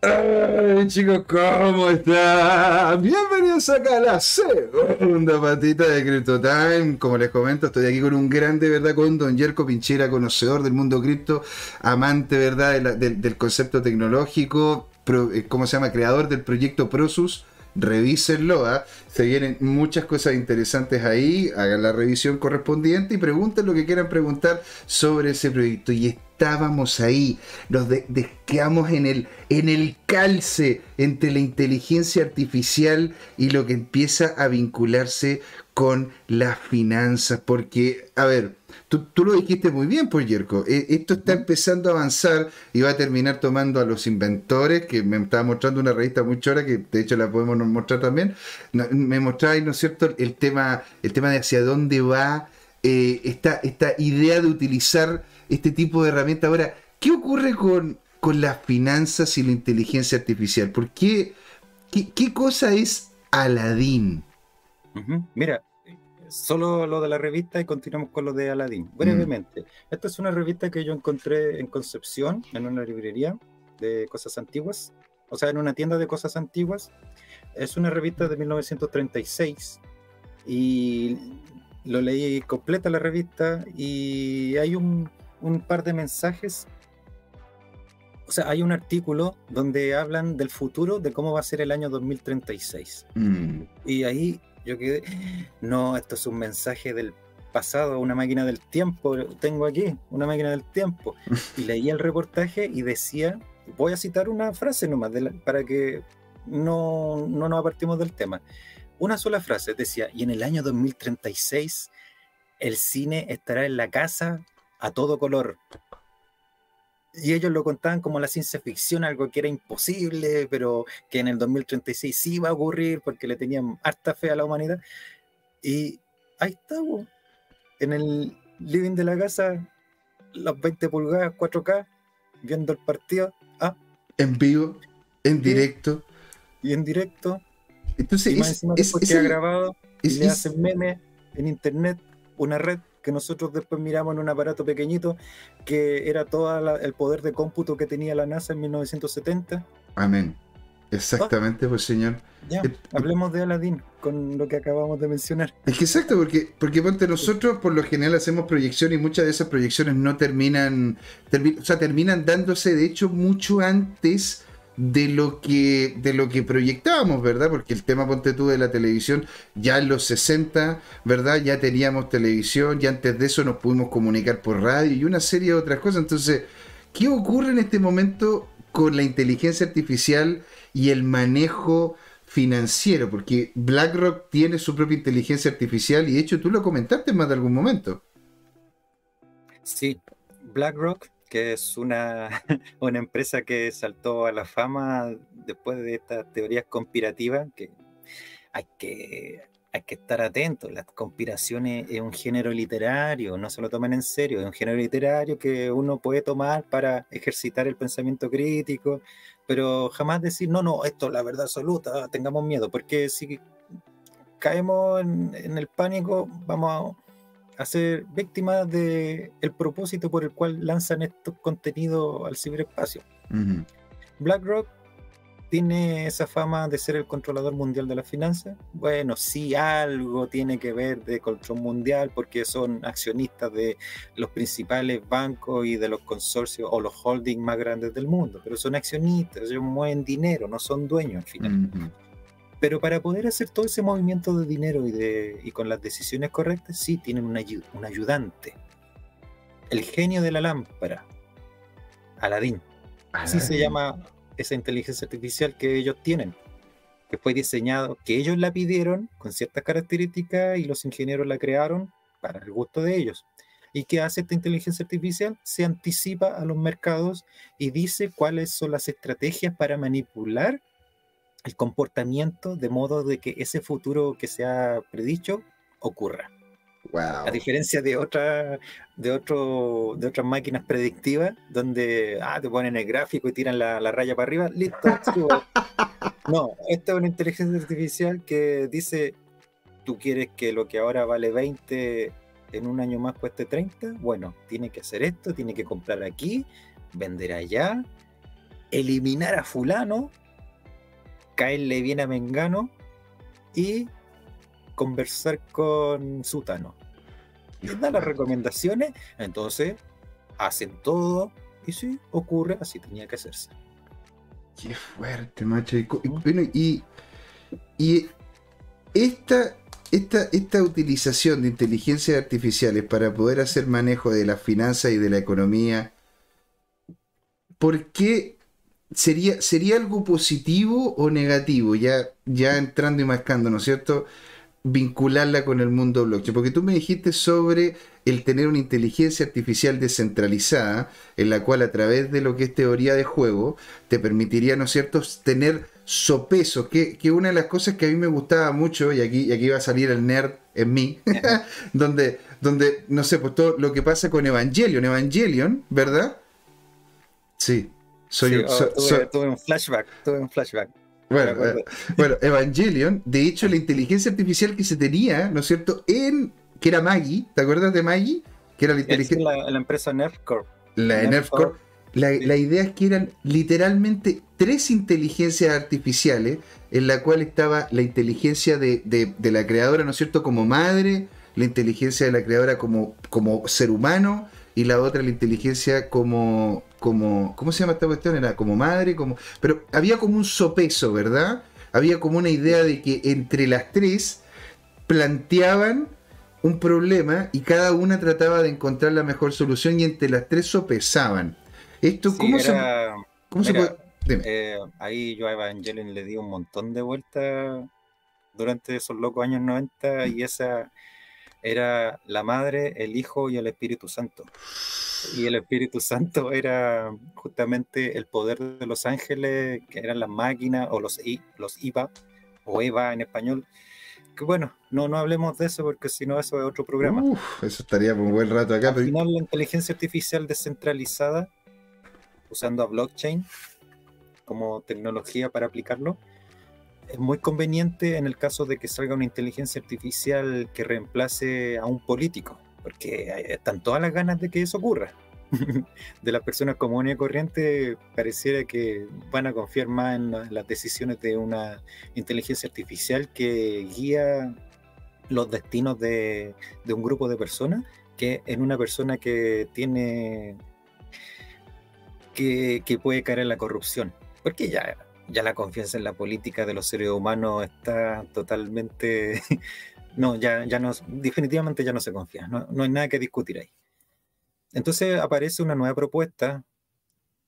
Ay, chicos, ¿cómo están? Bienvenidos acá a la segunda patita de Crypto Time. Como les comento, estoy aquí con un grande, ¿verdad? Con Don Yerko Pinchera, conocedor del mundo cripto, amante, ¿verdad? Del, concepto tecnológico, eh, ¿cómo se llama? Creador del proyecto Prosus revísenlo, ¿ah? se vienen muchas cosas interesantes ahí, hagan la revisión correspondiente y pregunten lo que quieran preguntar sobre ese proyecto. Y estábamos ahí, nos quedamos en el, en el calce entre la inteligencia artificial y lo que empieza a vincularse con las finanzas, porque, a ver, Tú, lo dijiste muy bien, pues, Yerko. E, esto está empezando a avanzar y va a terminar tomando a los inventores, que me estaba mostrando una revista muy chora, que de hecho la podemos mostrar también. Me mostráis, ¿no es cierto?, el tema, el tema de hacia dónde va eh, esta, esta idea de utilizar este tipo de herramienta. Ahora, ¿qué ocurre con, con las finanzas y la inteligencia artificial? ¿Por qué? ¿Qué, cosa es Aladdin? Mira, solo lo de la revista y continuamos con lo de Aladdin. Mm. Brevemente, esta es una revista que yo encontré en Concepción, en una librería de cosas antiguas, o sea, en una tienda de cosas antiguas. Es una revista de 1936 y lo leí completa la revista y hay un, un par de mensajes. O sea, hay un artículo donde hablan del futuro, de cómo va a ser el año 2036. Mm. Y ahí yo quedé, no, esto es un mensaje del pasado, una máquina del tiempo, tengo aquí, una máquina del tiempo. Y leí el reportaje y decía, voy a citar una frase nomás para que no, no nos apartimos del tema. Una sola frase decía, y en el año 2036 el cine estará en la casa a todo color, y ellos lo contaban como la ciencia ficción, algo que era imposible, pero que en el 2036 sí iba a ocurrir porque le tenían harta fe a la humanidad. Y ahí está, en el living de la casa, las 20 pulgadas, 4K, viendo el partido. Ah, en vivo, en directo. Y en directo. Entonces, y es, es, ha grabado y le hacen memes en internet, una red que nosotros después miramos en un aparato pequeñito que era todo el poder de cómputo que tenía la NASA en 1970. Amén. Exactamente, pues señor. Ya, eh, hablemos de Aladdin con lo que acabamos de mencionar. Es que exacto, porque, porque ponte, nosotros por lo general hacemos proyecciones y muchas de esas proyecciones no terminan, o sea, terminan dándose de hecho mucho antes de lo que de lo que proyectábamos, ¿verdad? Porque el tema ponte tú de la televisión ya en los 60, ¿verdad? Ya teníamos televisión, ya antes de eso nos pudimos comunicar por radio y una serie de otras cosas. Entonces, ¿qué ocurre en este momento con la inteligencia artificial y el manejo financiero? Porque BlackRock tiene su propia inteligencia artificial y de hecho tú lo comentaste más de algún momento. Sí, BlackRock que es una, una empresa que saltó a la fama después de estas teorías conspirativas, que hay que, hay que estar atentos. Las conspiraciones es un género literario, no se lo tomen en serio, es un género literario que uno puede tomar para ejercitar el pensamiento crítico, pero jamás decir, no, no, esto es la verdad absoluta, tengamos miedo, porque si caemos en, en el pánico, vamos a a ser víctimas del el propósito por el cual lanzan estos contenidos al ciberespacio. BlackRock tiene esa fama de ser el controlador mundial de las finanzas. Bueno, sí, algo tiene que ver de control mundial porque son accionistas de los principales bancos y de los consorcios o los holdings más grandes del mundo, pero son accionistas, ellos mueven dinero, no son dueños al final. Pero para poder hacer todo ese movimiento de dinero y, de, y con las decisiones correctas, sí tienen un, un ayudante. El genio de la lámpara, Aladín. Así se llama esa inteligencia artificial que ellos tienen, que fue diseñado, que ellos la pidieron con ciertas características y los ingenieros la crearon para el gusto de ellos. ¿Y qué hace esta inteligencia artificial? Se anticipa a los mercados y dice cuáles son las estrategias para manipular el comportamiento de modo de que ese futuro que se ha predicho ocurra. A diferencia de otra, de otro, de otras máquinas predictivas, donde ah, te ponen el gráfico y tiran la, raya para arriba, listo, No, esta es una inteligencia artificial que dice, tú quieres que lo que ahora vale 20 en un año más cueste 30, bueno, tiene que hacer esto, tiene que comprar aquí, vender allá, eliminar a fulano, caerle bien a Mengano y conversar con Sutano. Les da las recomendaciones, entonces hacen todo y sí, ocurre, así tenía que hacerse. Qué fuerte, macho. Y, y, esta, esta, esta utilización de inteligencias artificiales para poder hacer manejo de las finanzas y de la economía, ¿por qué sería, sería algo positivo o negativo? Ya, ya entrando y mascando, ¿no es cierto? vincularla con el mundo blockchain? Porque tú me dijiste sobre el tener una inteligencia artificial descentralizada, en la cual a través de lo que es teoría de juego, te permitiría, ¿no es cierto?, tener sopeso, que, que una de las cosas que a mí me gustaba mucho, y aquí, y aquí va a salir el nerd en mí, donde, donde, no sé, pues todo lo que pasa con Evangelion, Evangelion, ¿verdad? Sí. Soy, oh, un flashback, tuve un flashback. Bueno, eh, bueno, Evangelion, de hecho, la inteligencia artificial que se tenía, ¿no es cierto? En que era Maggie, ¿te acuerdas de Maggie? Que era la inteligencia. La, la, empresa NerfCorp. La NerfCorp. La, la, idea es que eran literalmente tres inteligencias artificiales, en la cual estaba la inteligencia de, de, de, la creadora, ¿no es cierto?, como madre, la inteligencia de la creadora como, como ser humano, y la otra la inteligencia como, como, ¿cómo se llama esta cuestión? Era como madre, como, pero había como un sopeso, ¿verdad? Había como una idea de que entre las tres planteaban un problema y cada una trataba de encontrar la mejor solución y entre las tres sopesaban. Esto, ¿cómo, se, ¿cómo se puede...? Eh, ahí yo a Evangelion le di un montón de vueltas durante esos locos años 90 y esa era la madre, el hijo y el Espíritu Santo y el Espíritu Santo era justamente el poder de los ángeles, que eran las máquinas, o los, los IVA, o EVA en español. Que bueno, no, no hablemos de eso porque si no, eso es otro programa. eso estaría por un buen rato acá. Al final, la inteligencia artificial descentralizada, usando a blockchain como tecnología para aplicarlo, es muy conveniente en el caso de que salga una inteligencia artificial que reemplace a un político porque están todas las ganas de que eso ocurra. de las personas comunes y corrientes pareciera que van a confiar más en las decisiones de una inteligencia artificial que guía los destinos de, un grupo de personas que en una persona que tiene que, que, puede caer en la corrupción porque ya, ya la confianza en la política de los seres humanos está totalmente no, ya, ya no, definitivamente ya no se confía, no, no hay nada que discutir ahí. Entonces aparece una nueva propuesta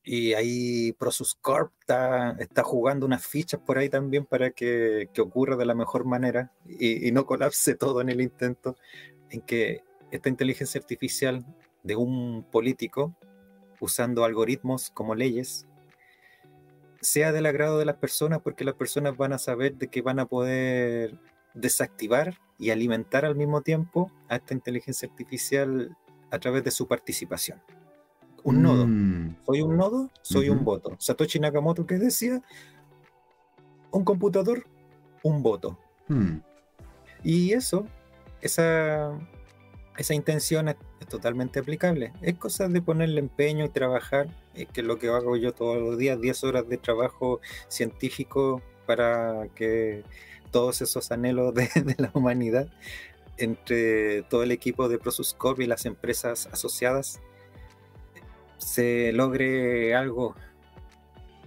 y ahí Prosus Corp está, está, jugando unas fichas por ahí también para que, que ocurra de la mejor manera y, no colapse todo en el intento en que esta inteligencia artificial de un político usando algoritmos como leyes sea del agrado de las personas porque las personas van a saber de que van a poder desactivar y alimentar al mismo tiempo a esta inteligencia artificial a través de su participación. Un nodo. Mm. Soy un nodo, soy un voto. Satoshi Nakamoto que decía, un computador, un voto. Mm. Y eso, esa, esa intención es, totalmente aplicable. Es cosa de ponerle empeño y trabajar, que es lo que hago yo todos los días, 10 horas de trabajo científico para que todos esos anhelos de, la humanidad entre todo el equipo de Prosuscorp y las empresas asociadas se logre algo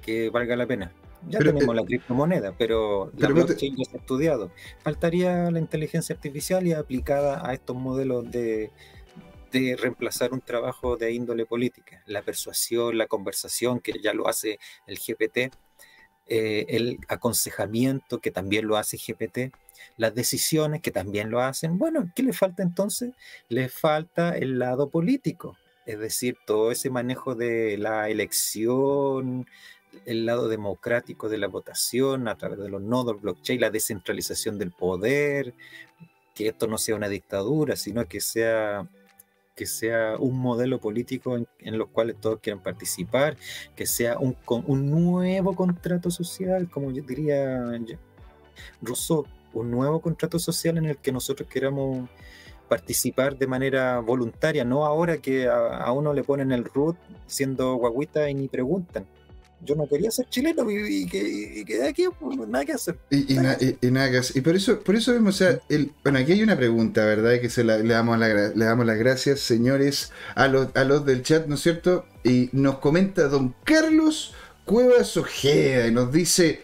que valga la pena. Ya tenemos la criptomoneda, pero, la blockchain ya ha estudiado. Faltaría la inteligencia artificial y aplicada a estos modelos de, de reemplazar un trabajo de índole política. La persuasión, la conversación, que ya lo hace el GPT, eh, el aconsejamiento, que también lo hace GPT, las decisiones, que también lo hacen. Bueno, ¿qué le falta entonces? Le falta el lado político, es decir, todo ese manejo de la elección, el lado democrático de la votación a través de los nodos blockchain, la descentralización del poder, que esto no sea una dictadura, sino que sea que sea un modelo político en, en los cuales todos quieran participar, que sea un, un nuevo contrato social, como yo diría Rousseau, un nuevo contrato social en el que nosotros queramos participar de manera voluntaria, no ahora que a, uno le ponen el root siendo guaguita y ni preguntan. Yo no quería ser chileno y, quedé aquí, pues, nada que hacer. Y, nada que hacer. Y por eso, por eso vemos, o sea, bueno, aquí hay una pregunta, ¿verdad? Que se le, damos le damos las gracias, señores, a los, a los del chat, ¿no es cierto? Y nos comenta don Carlos Cuevas Ojeda y nos dice.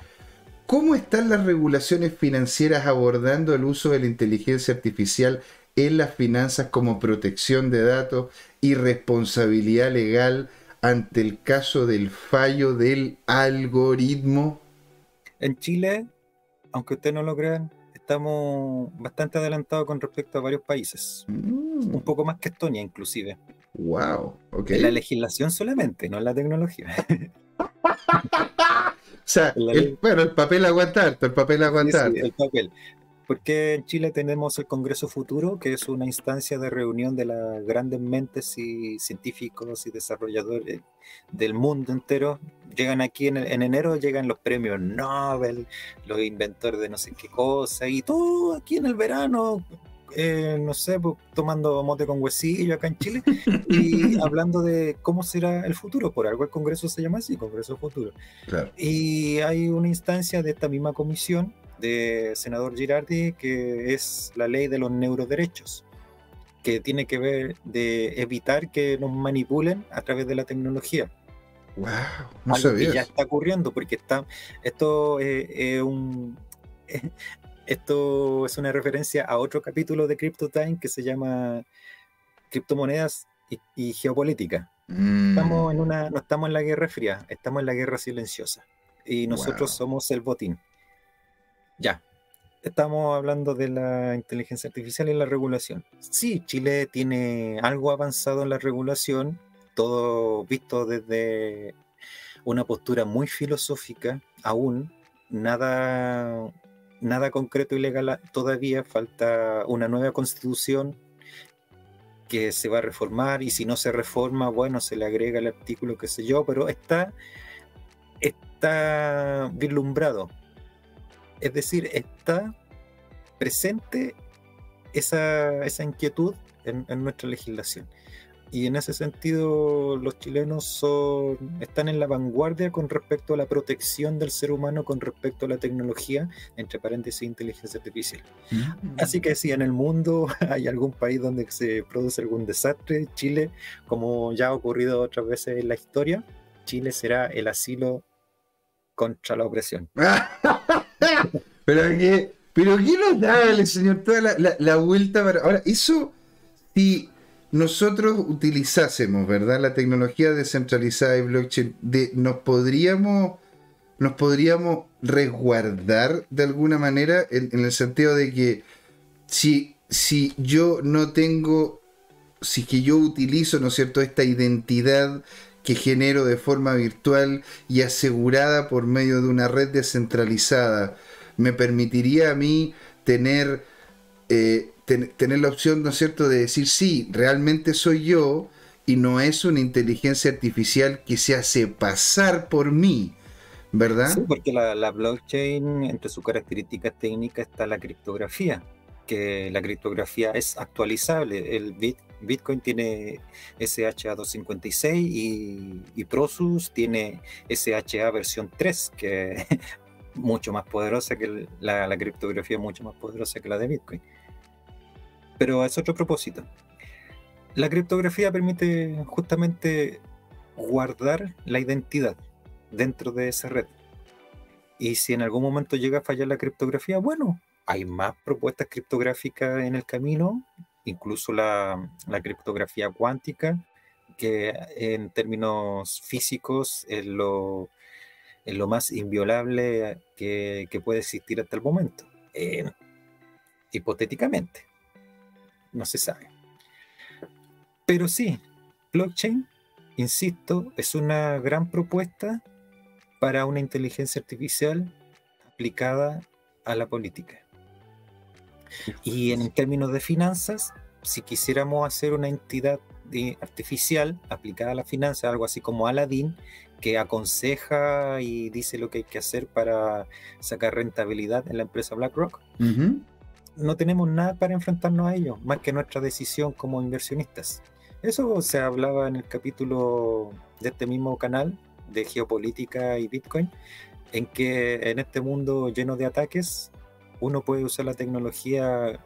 ¿Cómo están las regulaciones financieras abordando el uso de la inteligencia artificial en las finanzas como protección de datos y responsabilidad legal ante el caso del fallo del algoritmo? En Chile, aunque ustedes no lo crean, estamos bastante adelantados con respecto a varios países. Mm. Un poco más que Estonia, inclusive. Wow. En la legislación solamente, no en la tecnología. O sea, el, bueno, el papel aguantar, el papel aguantar. el papel. Porque en Chile tenemos el Congreso Futuro, que es una instancia de reunión de las grandes mentes y científicos y desarrolladores del mundo entero. Llegan aquí en, enero, llegan los premios Nobel, los inventores de no sé qué cosa, y todo aquí en el verano, eh, no sé, pues, tomando mote con huesillo acá en Chile y hablando de cómo será el futuro. Por algo el Congreso se llama así, Congreso Futuro. Y hay una instancia de esta misma comisión de senador Girardi que es la ley de los neuroderechos que tiene que ver de evitar que nos manipulen a través de la tecnología. Wow, no sabía. ya está ocurriendo porque está esto es un esto es una referencia a otro capítulo de CryptoTime que se llama Criptomonedas y, Geopolítica. Mm. Estamos en una, no estamos en la guerra fría, estamos en la guerra silenciosa. Y nosotros somos el botín. Ya. Estamos hablando de la inteligencia artificial y la regulación. Sí, Chile tiene algo avanzado en la regulación, todo visto desde una postura muy filosófica, aún nada nada concreto y legal todavía, falta una nueva constitución que se va a reformar y si no se reforma, bueno, se le agrega el artículo, qué sé yo, pero está, está vislumbrado. Es decir, está presente esa, esa inquietud en, en nuestra legislación y en ese sentido los chilenos son, están en la vanguardia con respecto a la protección del ser humano con respecto a la tecnología, entre paréntesis inteligencia artificial. Mm. Así que si en el mundo hay algún país donde se produce algún desastre, Chile, como ya ha ocurrido otras veces en la historia, Chile será el asilo contra la opresión. pero que, pero qué notable, señor, toda la, la, vuelta para... Ahora, eso, si nosotros utilizásemos, ¿verdad? La tecnología descentralizada y blockchain, de, nos podríamos nos podríamos resguardar de alguna manera en, el sentido de que si, si yo no tengo, si que yo utilizo, ¿no es cierto?, esta identidad que genero de forma virtual y asegurada por medio de una red descentralizada, me permitiría a mí tener eh, tener la opción, ¿no es cierto?, de decir, sí, realmente soy yo y no es una inteligencia artificial que se hace pasar por mí, ¿verdad? Sí, porque la, blockchain, entre sus características técnicas está la criptografía, que la criptografía es actualizable. El Bitcoin tiene SHA-256 y, y Prosus tiene SHA versión 3, que es mucho más poderosa que la, la criptografía, mucho más poderosa que la de Bitcoin pero es otro propósito. La criptografía permite justamente guardar la identidad dentro de esa red. Y si en algún momento llega a fallar la criptografía, bueno, hay más propuestas criptográficas en el camino, incluso la, criptografía cuántica, que en términos físicos es lo, más inviolable que, puede existir hasta el momento, eh, hipotéticamente no se sabe. Pero sí, blockchain, insisto, es una gran propuesta para una inteligencia artificial aplicada a la política. Y en términos de finanzas, si quisiéramos hacer una entidad artificial aplicada a la finanza, algo así como Aladdin, que aconseja y dice lo que hay que hacer para sacar rentabilidad en la empresa BlackRock, no tenemos nada para enfrentarnos a ello, más que nuestra decisión como inversionistas. Eso se hablaba en el capítulo de este mismo canal de geopolítica y Bitcoin, en que en este mundo lleno de ataques, uno puede usar la tecnología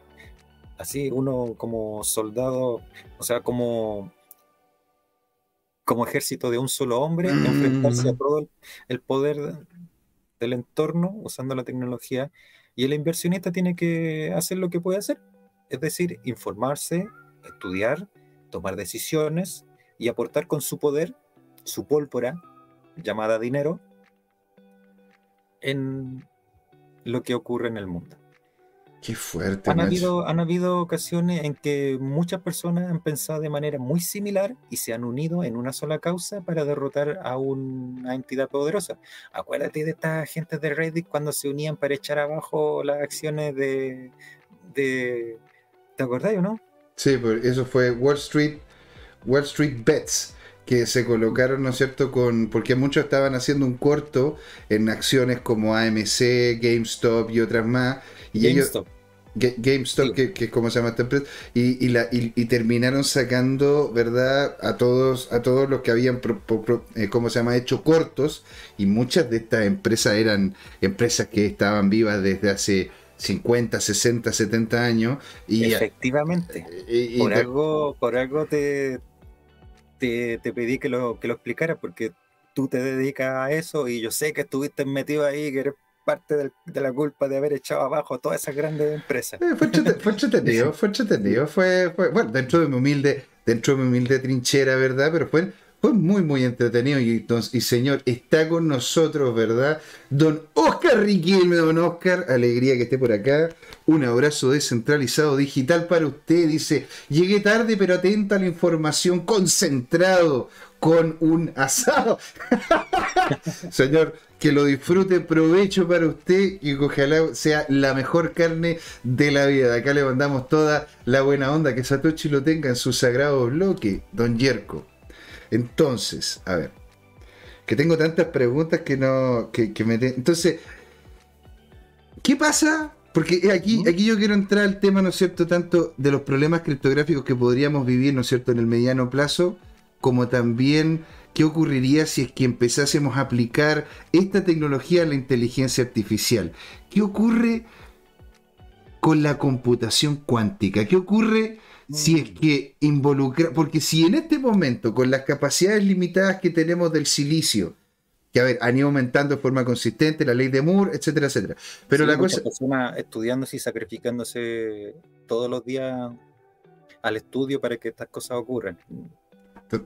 así, uno como soldado, o sea, como, como ejército de un solo hombre, enfrentarse a mm. todo el poder del entorno usando la tecnología y el inversionista tiene que hacer lo que puede hacer, es decir, informarse, estudiar, tomar decisiones y aportar con su poder, su pólvora, llamada dinero, en lo que ocurre en el mundo. Qué fuerte. Han habido, han habido ocasiones en que muchas personas han pensado de manera muy similar y se han unido en una sola causa para derrotar a una entidad poderosa. Acuérdate de estas gente de Reddit cuando se unían para echar abajo las acciones de... de ¿Te acordás o no? Sí, pues eso fue Wall Street, Wall Street Bets que se colocaron, ¿no es cierto?, con porque muchos estaban haciendo un corto en acciones como AMC, GameStop y otras más. Y GameStop. GameStop, que, es como se llama esta empresa, y, la, y, terminaron sacando, ¿verdad?, a todos, a todos los que habían, eh, ¿cómo se llama?, hecho cortos, y muchas de estas empresas eran empresas que estaban vivas desde hace 50, 60, 70 años. Y, Efectivamente. Eh, por, algo, por algo te, te, pedí que lo, que lo explicara, porque tú te dedicas a eso y yo sé que estuviste metido ahí, que eres parte de la culpa de haber echado abajo todas esas grandes empresas. Eh, fue, entretenido, fue entretenido, fue, fue, bueno, dentro de mi humilde, dentro de mi humilde trinchera, ¿verdad? Pero fue, fue muy, muy entretenido y, y señor, está con nosotros, ¿verdad? Don Oscar Riquelme, don Oscar, alegría que esté por acá. Un abrazo descentralizado digital para usted. Dice, llegué tarde pero atenta a la información, concentrado con un asado. señor, que lo disfrute, provecho para usted y ojalá sea la mejor carne de la vida. Acá le mandamos toda la buena onda, que Satoshi lo tenga en su sagrado bloque, don Yerko. Entonces, a ver, que tengo tantas preguntas que no, que, me... Entonces, ¿qué pasa? Porque aquí, aquí yo quiero entrar al tema, ¿no es cierto?, tanto de los problemas criptográficos que podríamos vivir, ¿no es cierto?, en el mediano plazo, como también ¿Qué ocurriría si es que empezásemos a aplicar esta tecnología a la inteligencia artificial? ¿Qué ocurre con la computación cuántica? ¿Qué ocurre si es que involucra... Porque si en este momento, con las capacidades limitadas que tenemos del silicio, que a ver, han ido aumentando de forma consistente, la ley de Moore, etcétera, etcétera. Pero la cosa... personas estudiándose y sacrificándose todos los días al estudio para que estas cosas ocurran.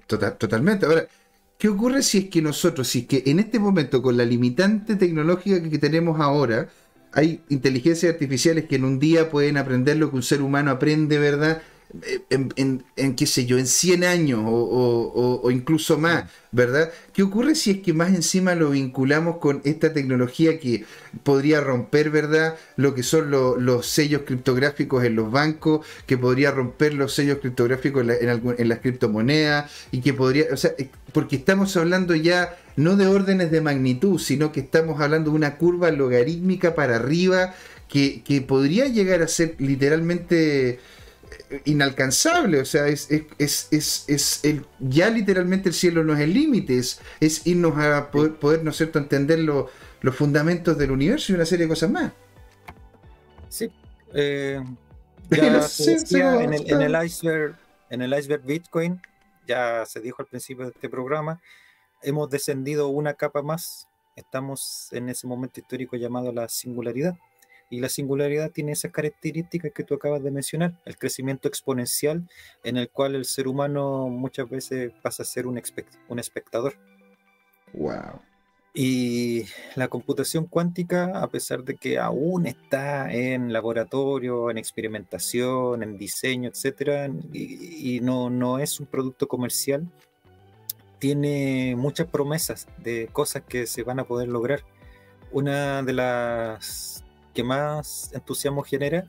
totalmente. Ahora, ¿Qué ocurre si es que nosotros, si es que en este momento, con la limitante tecnológica que tenemos ahora, hay inteligencias artificiales que en un día pueden aprender lo que un ser humano aprende, ¿verdad? En, en, qué sé yo, en 100 años o, incluso más, ¿verdad? ¿Qué ocurre si es que más encima lo vinculamos con esta tecnología que podría romper, ¿verdad? Lo que son los sellos criptográficos en los bancos, que podría romper los sellos criptográficos en, en las criptomonedas y que podría, o sea, eh, porque estamos hablando ya no de órdenes de magnitud, sino que estamos hablando de una curva logarítmica para arriba que, que podría llegar a ser literalmente inalcanzable, o sea, es, es, es, es, el, ya literalmente el cielo no es el límite, es, irnos a poder, ¿no es cierto?, entender los fundamentos del universo y una serie de cosas más. Sí. Eh, ya en, el, en, el, iceberg, en el iceberg Bitcoin, ya se dijo al principio de este programa, hemos descendido una capa más, estamos en ese momento histórico llamado la singularidad y la singularidad tiene esas características que tú acabas de mencionar, el crecimiento exponencial en el cual el ser humano muchas veces pasa a ser un, un espectador. Wow. Y la computación cuántica, a pesar de que aún está en laboratorio, en experimentación, en diseño, etcétera, y, y no, no es un producto comercial, tiene muchas promesas de cosas que se van a poder lograr. Una de las que más entusiasmo genera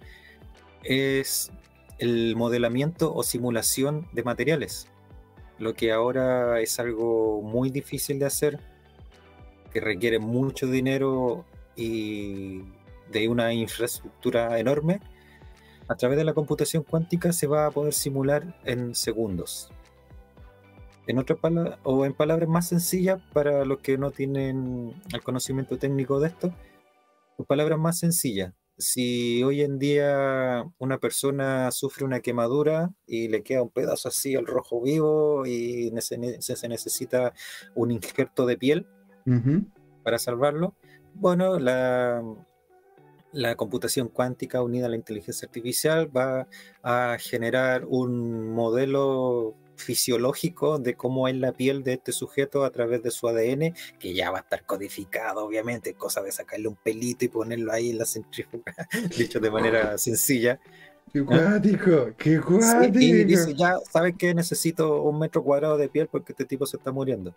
es el modelamiento o simulación de materiales, lo que ahora es algo muy difícil de hacer, que requiere mucho dinero y de una infraestructura enorme. A través de la computación cuántica se va a poder simular en segundos. En otras palabras, o en palabras más sencillas para los que no tienen el conocimiento técnico de esto, palabras más sencillas, si hoy en día una persona sufre una quemadura y le queda un pedazo así al rojo vivo y se, necesita un injerto de piel para salvarlo, bueno, la, la computación cuántica unida a la inteligencia artificial va a generar un modelo fisiológico de cómo es la piel de este sujeto a través de su ADN, que ya va a estar codificado, obviamente, cosa de sacarle un pelito y ponerlo ahí en la centrífuga, dicho de manera sencilla. ¡Qué cuático! ¡Qué cuático! y dice, ya, ¿sabes que Necesito un metro cuadrado de piel porque este tipo se está muriendo.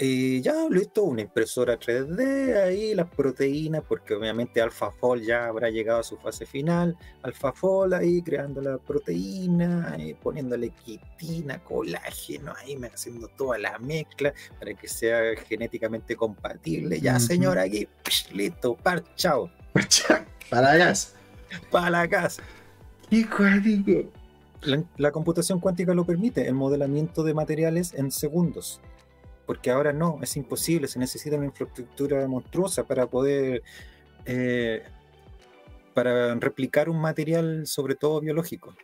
Y ya listo, una impresora 3D ahí, las proteínas, porque obviamente AlphaFold ya habrá llegado a su fase final. AlphaFold ahí creando la proteína, y poniéndole quitina, colágeno, ahí haciendo toda la mezcla para que sea genéticamente compatible. Ya, señor, aquí, listo, par, chao. Para la casa. Para la casa. ¡Qué cuántico! la computación cuántica lo permite, el modelamiento de materiales en segundos porque ahora no, es imposible, se necesita una infraestructura monstruosa para poder, eh, para replicar un material sobre todo biológico.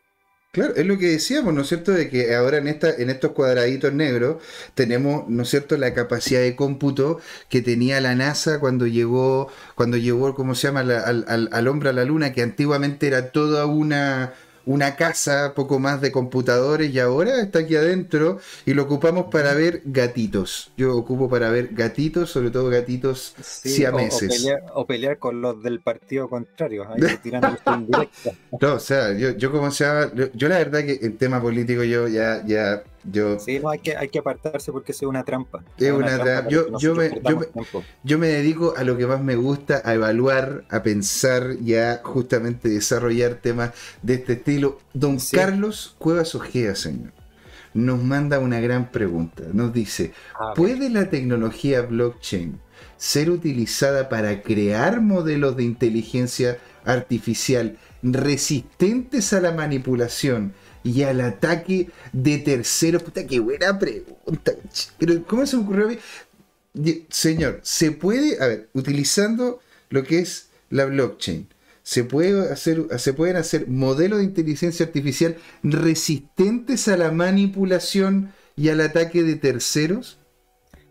Claro, es lo que decíamos, ¿no es cierto? De que ahora en, esta, en estos cuadraditos negros tenemos, ¿no es cierto?, la capacidad de cómputo que tenía la NASA cuando llegó, cuando llegó, ¿cómo se llama?, al, al hombre a la luna, que antiguamente era toda una, una casa, poco más de computadores y ahora está aquí adentro y lo ocupamos para ver gatitos. Yo ocupo para ver gatitos, sobre todo gatitos siameses. O, pelear, con los del partido contrario, ahí No, o sea, yo, yo como se yo, la verdad que en tema político yo ya, ya yo, sí, no, hay que, hay que apartarse porque es una trampa. Es una, trampa. Yo, yo, me, yo, me, dedico a lo que más me gusta, a evaluar, a pensar y a justamente desarrollar temas de este estilo. Don Carlos Cuevas Ojea, señor, nos manda una gran pregunta. Nos dice, ¿puede la tecnología blockchain ser utilizada para crear modelos de inteligencia artificial resistentes a la manipulación? Y al ataque de terceros. Puta, qué buena pregunta. Pero, ¿cómo se me ocurrió a mí? Señor, se puede, a ver, utilizando lo que es la blockchain, se, puede hacer, se pueden hacer modelos de inteligencia artificial resistentes a la manipulación y al ataque de terceros.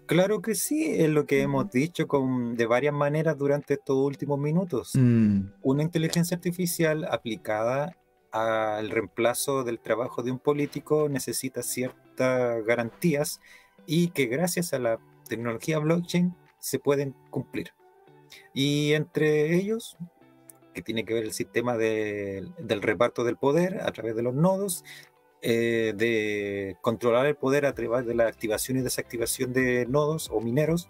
Claro que sí, es lo que hemos dicho con, de varias maneras durante estos últimos minutos. Mm. Una inteligencia artificial aplicada al reemplazo del trabajo de un político necesita ciertas garantías y que gracias a la tecnología blockchain se pueden cumplir. Y entre ellos, que tiene que ver el sistema del reparto del poder a través de los nodos, eh, de controlar el poder a través de la activación y desactivación de nodos o mineros,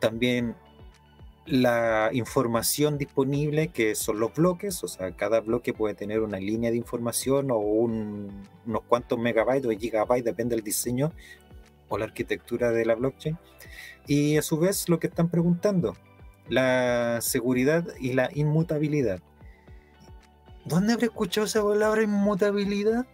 también la información disponible que son los bloques, o sea, cada bloque puede tener una línea de información o unos cuantos megabytes o gigabytes, depende del diseño o la arquitectura de la blockchain. Y a su vez lo que están preguntando, la seguridad y la inmutabilidad. ¿Dónde habré escuchado esa palabra inmutabilidad?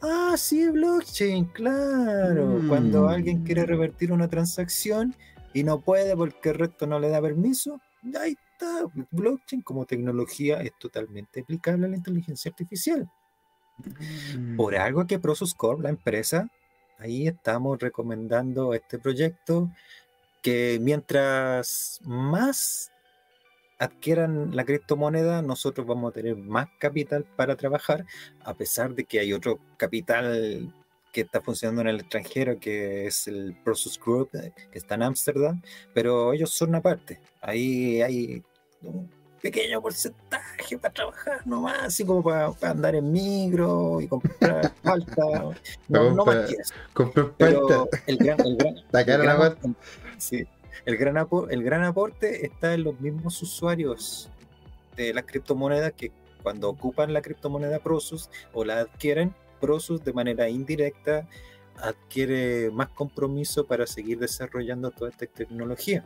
Ah, sí, blockchain, claro. Cuando alguien quiere mm. revertir una transacción, y no puede porque el resto no le da permiso, ahí está. Blockchain como tecnología es totalmente aplicable a la inteligencia artificial. Mm. Por algo que Prosus Corp, la empresa, ahí estamos recomendando este proyecto que mientras más adquieran la criptomoneda, nosotros vamos a tener más capital para trabajar, a pesar de que hay otro capital que está funcionando en el extranjero, que es el Process Group, eh, que está en Ámsterdam, pero ellos son una parte. Ahí hay un pequeño porcentaje para trabajar nomás, así como para, andar en migro y comprar falta. No, no más que eso. Pero el gran, el gran, sí, el, gran el gran aporte está en los mismos usuarios de las criptomonedas que cuando ocupan la criptomoneda Prosus o la adquieren, Prosus de manera indirecta adquiere más compromiso para seguir desarrollando toda esta tecnología.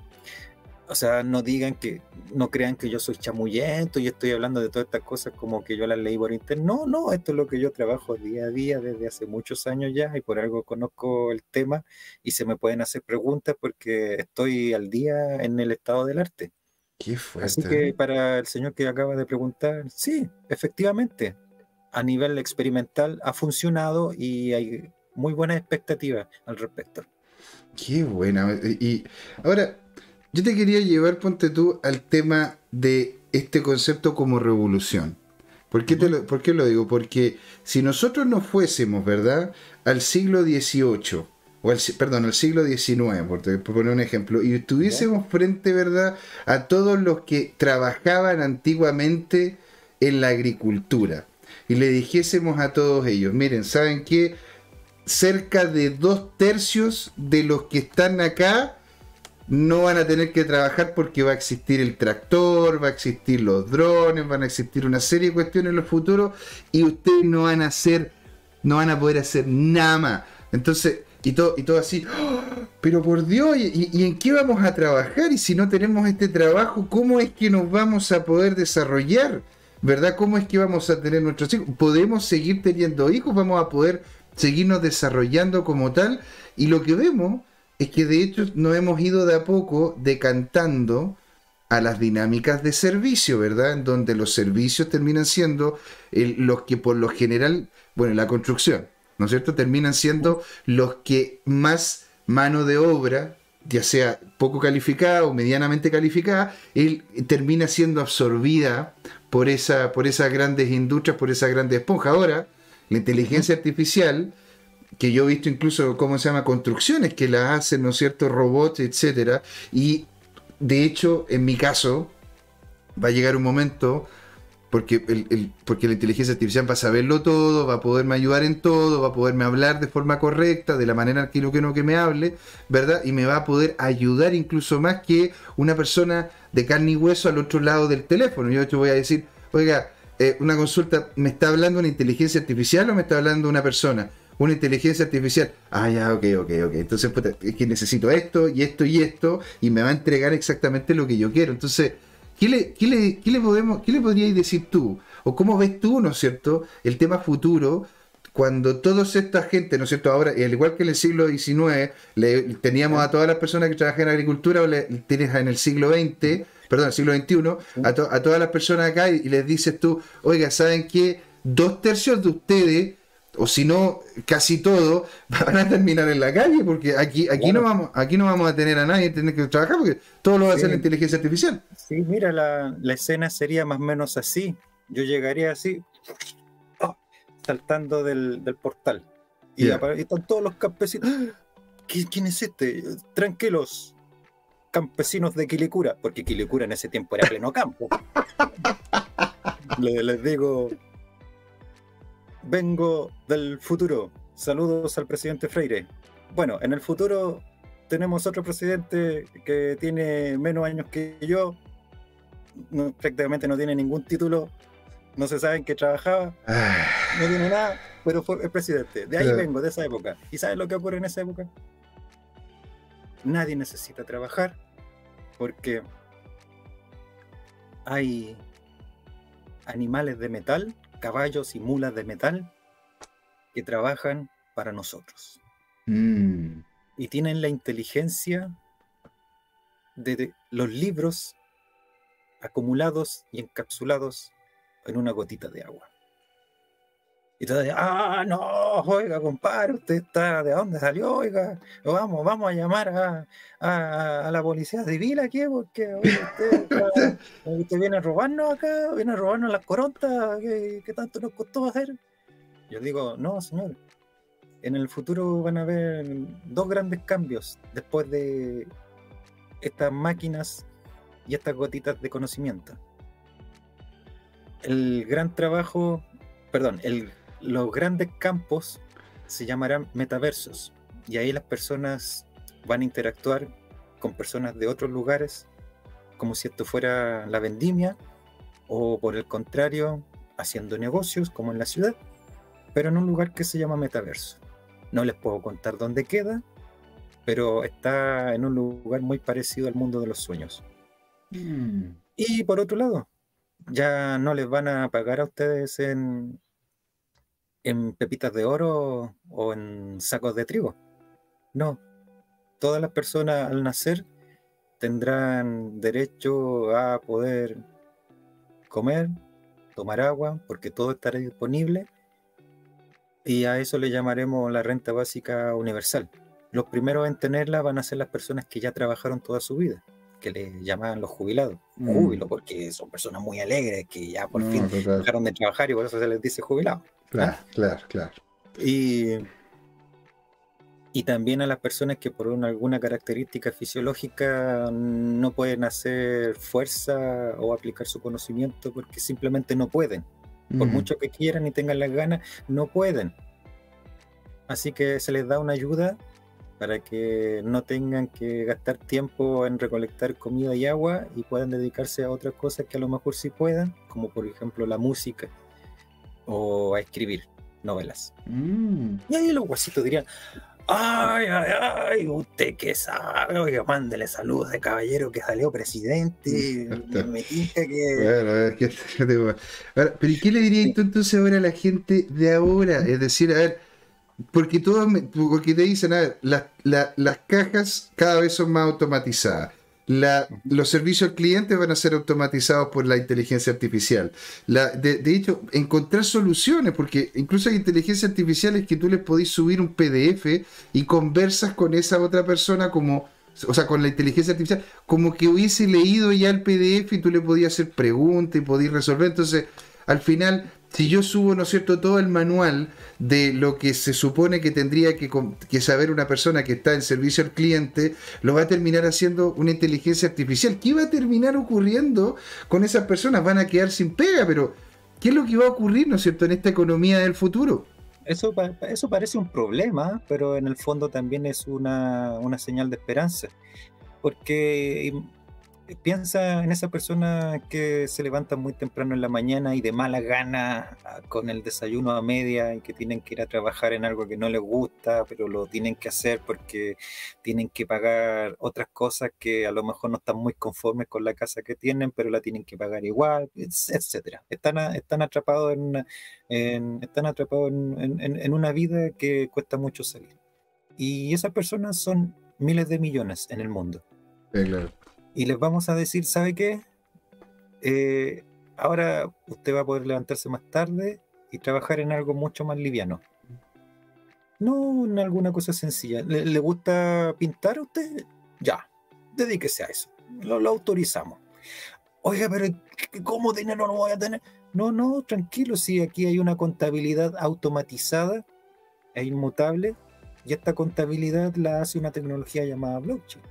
o sea, no digan que, no crean que yo soy chamuyento y estoy hablando de todas estas cosas como que yo las leí por internet. No, no, esto es lo que yo trabajo día a día desde hace muchos años ya y por algo conozco el tema y se me pueden hacer preguntas porque estoy al día en el estado del arte. Qué fuerte. Así que para el señor que acaba de preguntar, sí, efectivamente, a nivel experimental ha funcionado y hay muy buenas expectativas al respecto. Qué buena. Y ahora, yo te quería llevar, ponte tú, al tema de este concepto como revolución. ¿Por qué, lo, lo digo? Porque si nosotros no fuésemos, ¿verdad?, al siglo XVIII, o al, perdón, al siglo XIX, por, poner un ejemplo, y estuviésemos frente, ¿verdad?, a todos los que trabajaban antiguamente en la agricultura, y le dijésemos a todos ellos, miren, ¿saben qué? Cerca de dos tercios de los que están acá no van a tener que trabajar porque va a existir el tractor, va a existir los drones, van a existir una serie de cuestiones en el futuro y ustedes no van a hacer, no van a poder hacer nada más. Entonces, y todo, y todo así, ¡Oh! pero por Dios, ¿y, en qué vamos a trabajar? Y si no tenemos este trabajo, ¿cómo es que nos vamos a poder desarrollar? ¿Verdad? ¿Cómo es que vamos a tener nuestros hijos? ¿Podemos seguir teniendo hijos? ¿Vamos a poder seguirnos desarrollando como tal? Y lo que vemos es que de hecho nos hemos ido de a poco decantando a las dinámicas de servicio, ¿verdad? En donde los servicios terminan siendo los que por lo general, bueno, la construcción, ¿no es cierto? Terminan siendo los que más mano de obra, ya sea poco calificada o medianamente calificada, él termina siendo absorbida por, esa, por esas grandes industrias, por esa grandes esponja. Ahora, la inteligencia artificial que yo he visto incluso, ¿cómo se llama? Construcciones que la hacen, ¿no es cierto? Robots, etcétera. Y de hecho, en mi caso, va a llegar un momento, porque, el, porque la inteligencia artificial va a saberlo todo, va a poderme ayudar en todo, va a poderme hablar de forma correcta, de la manera que lo que no que me hable, ¿verdad? Y me va a poder ayudar incluso más que una persona de carne y hueso al otro lado del teléfono. Yo te voy a decir, oiga, eh, una consulta, ¿me está hablando una inteligencia artificial o me está hablando una persona? una inteligencia artificial. Ah, ya, ok, ok, ok. Entonces, es que necesito esto y esto y esto y me va a entregar exactamente lo que yo quiero. Entonces, ¿qué le, qué le, qué le podemos, qué le podrías decir tú? ¿O cómo ves tú, ¿no es cierto?, el tema futuro cuando toda esta gente, ¿no es cierto? Ahora, al igual que en el siglo XIX, le, teníamos a todas las personas que trabajan en agricultura, o le, tienes en el siglo XX, perdón, el siglo XXI, a, a todas las personas acá y, y les dices tú, oiga, ¿saben qué? Dos tercios de ustedes o si no, casi todo, van a terminar en la calle, porque aquí, aquí, no, vamos, aquí no vamos a tener a nadie tener que trabajar, porque todo lo va a hacer la inteligencia artificial. Sí, mira, la, escena sería más o menos así. Yo llegaría así, oh, saltando del, portal. Y, están todos los campesinos. ¿Quién es este? Tranquilos, campesinos de Quilicura, porque Quilicura en ese tiempo era pleno campo. les digo, vengo del futuro. Saludos al presidente Freire. Bueno, en el futuro tenemos otro presidente que tiene menos años que yo, prácticamente no tiene ningún título, no se sabe en qué trabajaba, no tiene nada, pero fue el presidente. De ahí vengo, de esa época. ¿Y sabes lo que ocurre en esa época? Nadie necesita trabajar porque hay animales de metal caballos y mulas de metal que trabajan para nosotros. Mm. Y tienen la inteligencia de los libros acumulados y encapsulados en una gotita de agua. Y todavía, ah, no, oiga, compadre, usted está, ¿de dónde salió? Oiga, vamos, vamos a llamar a, la policía civil aquí, porque usted, viene a robarnos acá, viene a robarnos las corontas que, tanto nos costó hacer. Yo digo, no, señor, en el futuro van a haber dos grandes cambios después de estas máquinas y estas gotitas de conocimiento. El gran trabajo, perdón, el los grandes campos se llamarán metaversos y ahí las personas van a interactuar con personas de otros lugares como si esto fuera la vendimia o por el contrario haciendo negocios como en la ciudad pero en un lugar que se llama metaverso no les puedo contar dónde queda pero está en un lugar muy parecido al mundo de los sueños Mm. Y por otro lado, ya no les van a pagar a ustedes en, en pepitas de oro o en sacos de trigo. No, todas las personas al nacer tendrán derecho a poder comer, tomar agua, porque todo estará disponible. Y a eso le llamaremos la renta básica universal. Los primeros en tenerla van a ser las personas que ya trabajaron toda su vida, que le llaman los jubilados. Mm. Júbilo, porque son personas muy alegres que ya por fin dejaron de trabajar y por eso se les dice jubilado. Claro, claro, claro. Y y también a las personas que por alguna característica fisiológica no pueden hacer fuerza o aplicar su conocimiento porque simplemente no pueden. Por mucho que quieran y tengan las ganas, no pueden. Así que se les da una ayuda para que no tengan que gastar tiempo en recolectar comida y agua y puedan dedicarse a otras cosas que a lo mejor sí puedan, como por ejemplo la música o a escribir novelas. Mm. Y ahí los guasitos dirían, Ay, ay, ay, usted que sabe, oiga, mándele saludos de caballero que salió presidente. me que. Bueno, pero ¿y qué le diría entonces ahora a la gente de ahora? Es decir, a ver, porque todos, porque te dicen, a ver, las cajas cada vez son más automatizadas los servicios al cliente van a ser automatizados por la inteligencia artificial. de, hecho, encontrar soluciones, porque incluso hay inteligencias artificiales que tú les podés subir un PDF y conversas con esa otra persona como, o sea, con la inteligencia artificial, como que hubiese leído ya el PDF y tú le podías hacer preguntas y podías resolver. Entonces, al final, si yo subo, ¿no es cierto?, todo el manual de lo que se supone que tendría que, saber una persona que está en servicio al cliente, lo va a terminar haciendo una inteligencia artificial. ¿Qué va a terminar ocurriendo con esas personas? Van a quedar sin pega, pero ¿qué es lo que va a ocurrir, ¿no es cierto?, en esta economía del futuro. Eso, eso parece un problema, pero en el fondo también es una, una señal de esperanza. Porque piensa en esa persona que se levanta muy temprano en la mañana y de mala gana ah, con el desayuno a media y que tienen que ir a trabajar en algo que no les gusta, pero lo tienen que hacer porque tienen que pagar otras cosas que a lo mejor no están muy conformes con la casa que tienen, pero la tienen que pagar igual, etcétera. Están, están atrapados en una, están atrapados en, una vida que cuesta mucho salir. Y esas personas son miles de millones en el mundo. claro y les vamos a decir, ¿sabe qué? Eh, ahora usted va a poder levantarse más tarde y trabajar en algo mucho más liviano. No en alguna cosa sencilla. ¿Le, gusta pintar a usted? Ya, dedíquese a eso. Lo, autorizamos. Oiga, pero ¿cómo dinero no voy a tener? No, no, tranquilo, si aquí hay una contabilidad automatizada e inmutable, y esta contabilidad la hace una tecnología llamada blockchain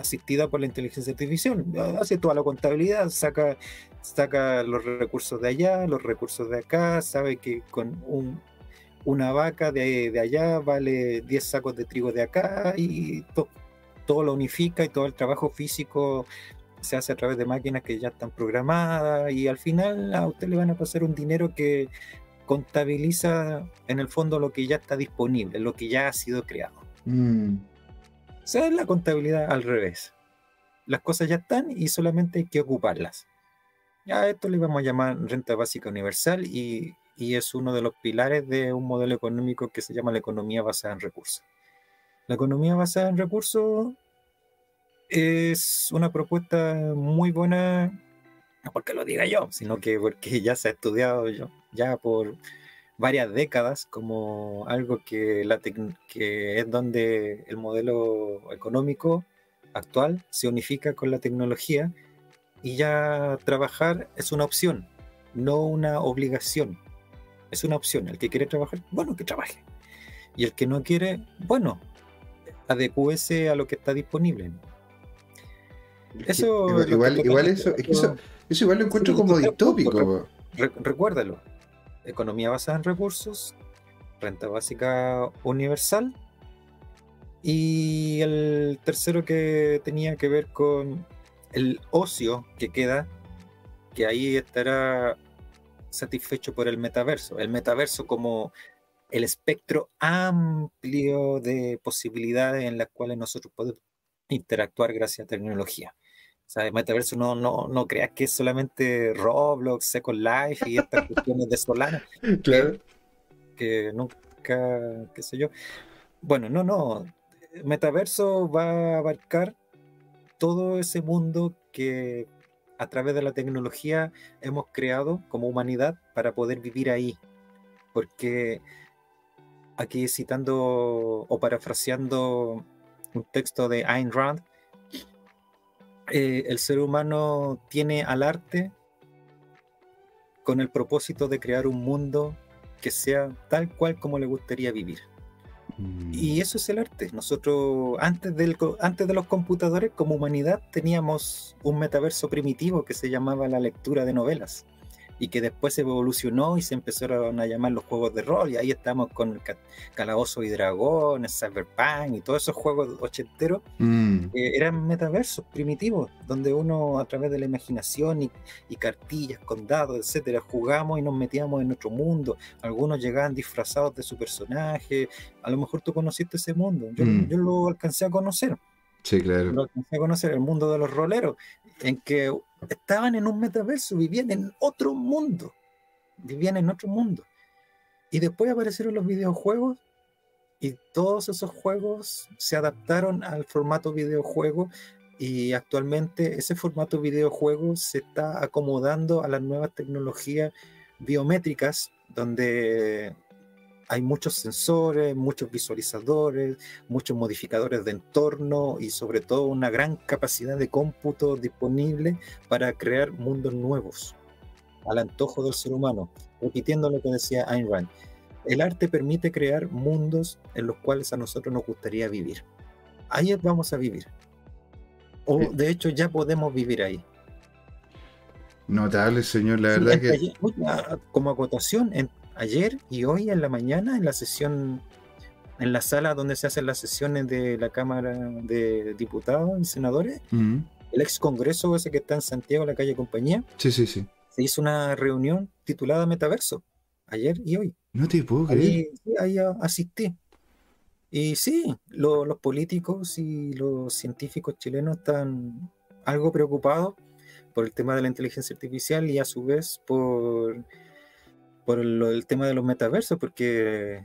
asistida por la inteligencia artificial. Hace toda la contabilidad, saca, saca los recursos de allá, los recursos de acá, sabe que con un, una vaca de, de, allá vale 10 sacos de trigo de acá y todo lo unifica y todo el trabajo físico se hace a través de máquinas que ya están programadas y al final a usted le van a pasar un dinero que contabiliza en el fondo lo que ya está disponible, lo que ya ha sido creado. Mm sea, la contabilidad al revés. Las cosas ya están y solamente hay que ocuparlas. Ya esto le vamos a llamar renta básica universal y, es uno de los pilares de un modelo económico que se llama la economía basada en recursos. La economía basada en recursos es una propuesta muy buena, no porque lo diga yo, sino que porque ya se ha estudiado yo, ya por varias décadas como algo que, la que es donde el modelo económico actual se unifica con la tecnología y ya trabajar es una opción, no una obligación. Es una opción. El que quiere trabajar, bueno, que trabaje. Y el que no quiere, bueno, adecúese a lo que está disponible. Eso igual, igual eso, eso, igual lo encuentro como distópico. recuérdalo, economía basada en recursos, renta básica universal. Y el tercero que tenía que ver con el ocio que queda, que ahí estará satisfecho por el metaverso. El metaverso como el espectro amplio de posibilidades en las cuales nosotros podemos interactuar gracias a tecnología. O sea, el metaverso no, no, no creas que es solamente Roblox, Second Life y estas cuestiones de Solana. Claro. Que, nunca, qué sé yo. Bueno, no, no. Metaverso va a abarcar todo ese mundo que a través de la tecnología hemos creado como humanidad para poder vivir ahí. Porque aquí citando o parafraseando un texto de Ayn Rand, eh, el ser humano tiene al arte con el propósito de crear un mundo que sea tal cual como le gustaría vivir. Y mm. eso es el arte. Nosotros, antes, del, antes de los computadores, como humanidad, teníamos un metaverso primitivo que se llamaba la lectura de novelas y que después se evolucionó y se empezaron a llamar los juegos de rol y ahí estamos con Calabozo y Dragón, Cyberpunk y todos esos juegos ochenteros mm. eran metaversos primitivos donde uno a través de la imaginación y, cartillas, condados, etcétera, jugamos y nos metíamos en nuestro mundo. Algunos llegaban disfrazados de su personaje. A lo mejor tú conociste ese mundo. Yo, mm. yo lo alcancé a conocer. Sí, claro. Lo alcancé a conocer el mundo de los roleros, en que estaban en un metaverso, vivían en otro mundo, vivían en otro mundo. Y después aparecieron los videojuegos y todos esos juegos se adaptaron al formato videojuego y actualmente ese formato videojuego se está acomodando a las nuevas tecnologías biométricas donde hay muchos sensores, muchos visualizadores, muchos modificadores de entorno y sobre todo una gran capacidad de cómputo disponible para crear mundos nuevos al antojo del ser humano. Repitiendo lo que decía Ayn Rand, el arte permite crear mundos en los cuales a nosotros nos gustaría vivir. Ahí vamos a vivir. O de hecho ya podemos vivir ahí. Notable, señor, la verdad que... Como acotación, en ayer y hoy en la mañana en la sesión, en la sala donde se hacen las sesiones de la Cámara de Diputados y Senadores, el ex Congreso ese que está en Santiago, la calle Compañía. Sí, sí, sí. Se hizo una reunión titulada Metaverso, ayer y hoy. No te puedo creer. Ahí, asistí. Y sí, los políticos y los científicos chilenos están algo preocupados por el tema de la inteligencia artificial y a su vez por por el tema de los metaversos, porque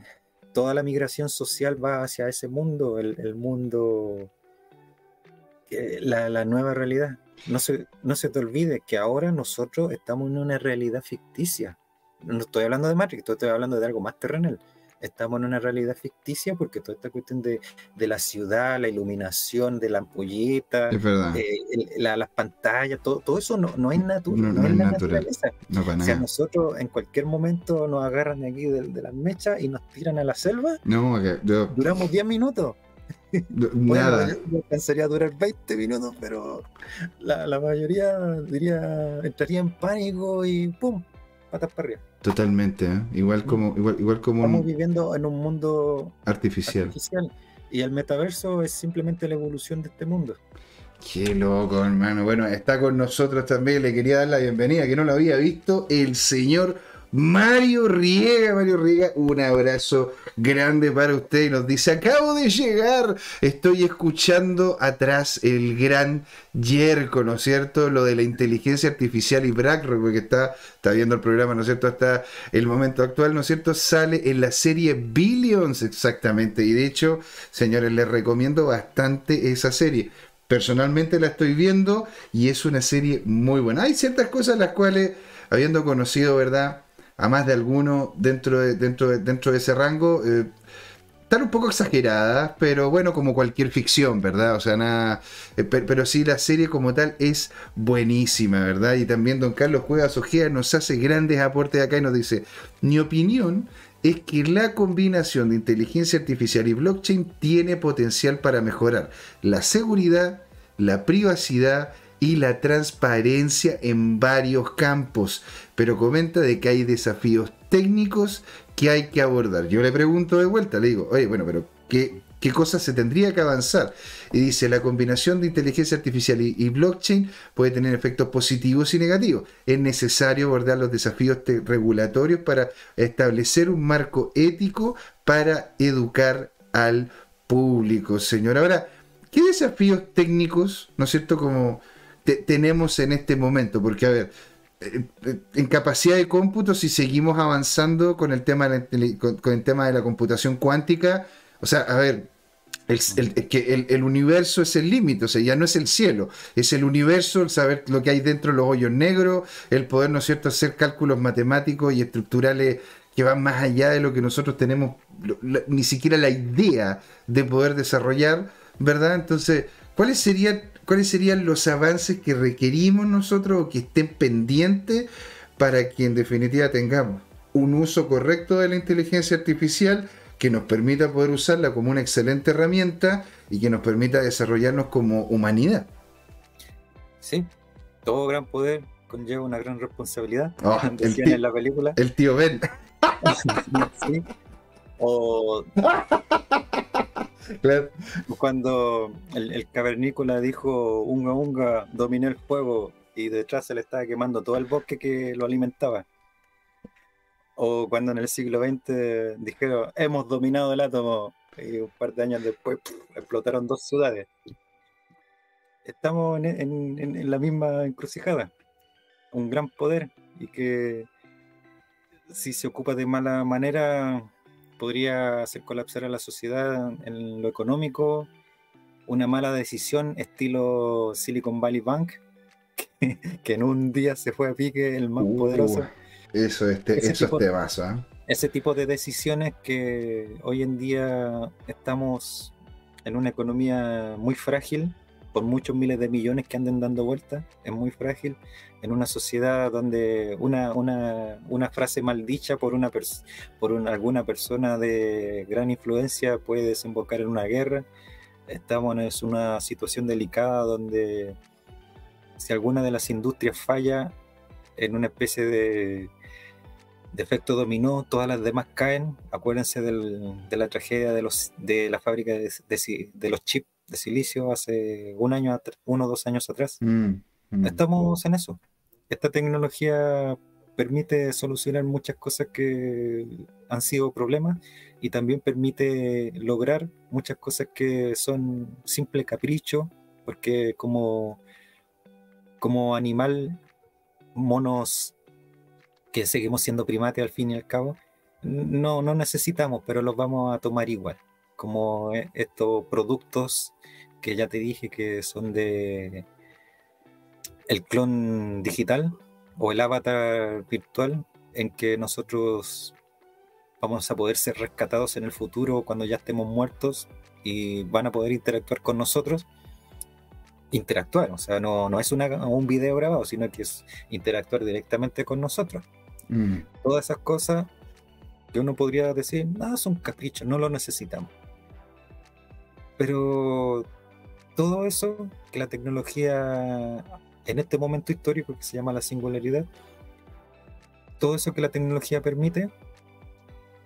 toda la migración social va hacia ese mundo, el, mundo, la, la, nueva realidad. No se, no se te olvide que ahora nosotros estamos en una realidad ficticia. No estoy hablando de Matrix, estoy hablando de algo más terrenal estamos en una realidad ficticia porque toda esta cuestión de, la ciudad, la iluminación de la ampolleta, eh, las pantallas, todo, todo eso no, no es, natural, no, es, natural. o sea, nosotros en cualquier momento nos agarran de aquí de, las mechas y nos tiran a la selva, duramos 10 minutos. nada. Yo, pensaría durar 20 minutos, pero la, la mayoría diría entraría en pánico y ¡pum! Patas para arriba. Totalmente, ¿eh? igual mm. como igual, igual como estamos viviendo en un mundo artificial. y el metaverso es simplemente la evolución de este mundo. Qué loco, hermano. Bueno, está con nosotros también. Le quería dar la bienvenida, que no lo había visto, el señor Mario Riega, Mario Riega, un abrazo grande para usted y nos dice, acabo de llegar, estoy escuchando atrás el gran Yerko, ¿no es cierto? Lo de la inteligencia artificial y BlackRock, porque está, está viendo el programa, ¿no es cierto? Hasta el momento actual, ¿no es cierto? Sale en la serie Billions exactamente, y de hecho, señores, les recomiendo bastante esa serie. Personalmente la estoy viendo y es una serie muy buena. Hay ciertas cosas las cuales, habiendo conocido, ¿verdad? A más de alguno dentro de, dentro de, dentro de ese rango. Eh, están un poco exageradas, pero bueno, como cualquier ficción, ¿verdad? O sea, nada. Eh, pero, sí, la serie como tal es buenísima, ¿verdad? Y también don Carlos Cuevas Ojea nos hace grandes aportes acá y nos dice: Mi opinión es que la combinación de inteligencia artificial y blockchain tiene potencial para mejorar la seguridad, la privacidad y la transparencia en varios campos, pero comenta de que hay desafíos técnicos que hay que abordar. Yo le pregunto de vuelta, le digo, oye, bueno, pero ¿qué, qué cosas se tendría que avanzar? Y dice, la combinación de inteligencia artificial y, blockchain puede tener efectos positivos y negativos. Es necesario abordar los desafíos regulatorios para establecer un marco ético para educar al público, señor. Ahora, ¿qué desafíos técnicos, ¿no es cierto?, como tenemos en este momento? Porque, a ver, en capacidad de cómputo, si seguimos avanzando con el tema de la, con, el tema de la computación cuántica, o sea, a ver, el, que el, universo es el límite, o sea, ya no es el cielo, es el universo, el saber lo que hay dentro de los hoyos negros, el poder, ¿no es cierto?, hacer cálculos matemáticos y estructurales que van más allá de lo que nosotros tenemos, ni siquiera la idea de poder desarrollar, ¿verdad? Entonces, ¿cuáles serían, ¿cuáles serían los avances que requerimos nosotros o que estén pendientes para que en definitiva tengamos un uso correcto de la inteligencia artificial? que nos permita poder usarla como una excelente herramienta y que nos permita desarrollarnos como humanidad. Sí, todo gran poder conlleva una gran responsabilidad. Oh, el tío, en la película. El tío Ben. sí. O cuando el, cavernícola dijo unga unga, dominé el fuego y detrás se le estaba quemando todo el bosque que lo alimentaba. O cuando en el siglo XX dijeron, hemos dominado el átomo, y un par de años después explotaron dos ciudades. Estamos en, la misma encrucijada. Un gran poder y que si se ocupa de mala manera podría hacer colapsar a la sociedad en lo económico. Una mala decisión estilo Silicon Valley Bank, que, en un día se fue a pique el más uh. poderoso eso, este, ese eso tipo, ¿eh? Ese tipo de decisiones que hoy en día estamos en una economía muy frágil, por muchos miles de millones que anden dando vueltas, es muy frágil, en una sociedad donde una, una, una frase maldicha por, una por alguna persona de gran influencia puede desembocar en una guerra. Estamos en una situación delicada donde si alguna de las industrias falla en una especie de de efecto dominó, todas las demás caen. Acuérdense de la tragedia de, los, de la fábrica de, los chips de silicio hace un año, uno o dos años atrás. Mm, mm. Estamos en eso. Esta tecnología permite solucionar muchas cosas que han sido problemas y también permite lograr muchas cosas que son simple capricho, porque como, como animal, monos que seguimos siendo primates al fin y al cabo, no, no necesitamos, pero los vamos a tomar igual, como e, estos productos que ya te dije que son de el clon digital o el avatar virtual en que nosotros vamos a poder ser rescatados en el futuro cuando ya estemos muertos y van a poder interactuar con nosotros. Interactuar, o sea, no, no es una, un video grabado, sino que es interactuar directamente con nosotros. Mm. Todas esas cosas que uno podría decir, nada, son caprichos, no lo necesitamos. Pero todo eso que la tecnología, en este momento histórico que se llama la singularidad, todo eso que la tecnología permite,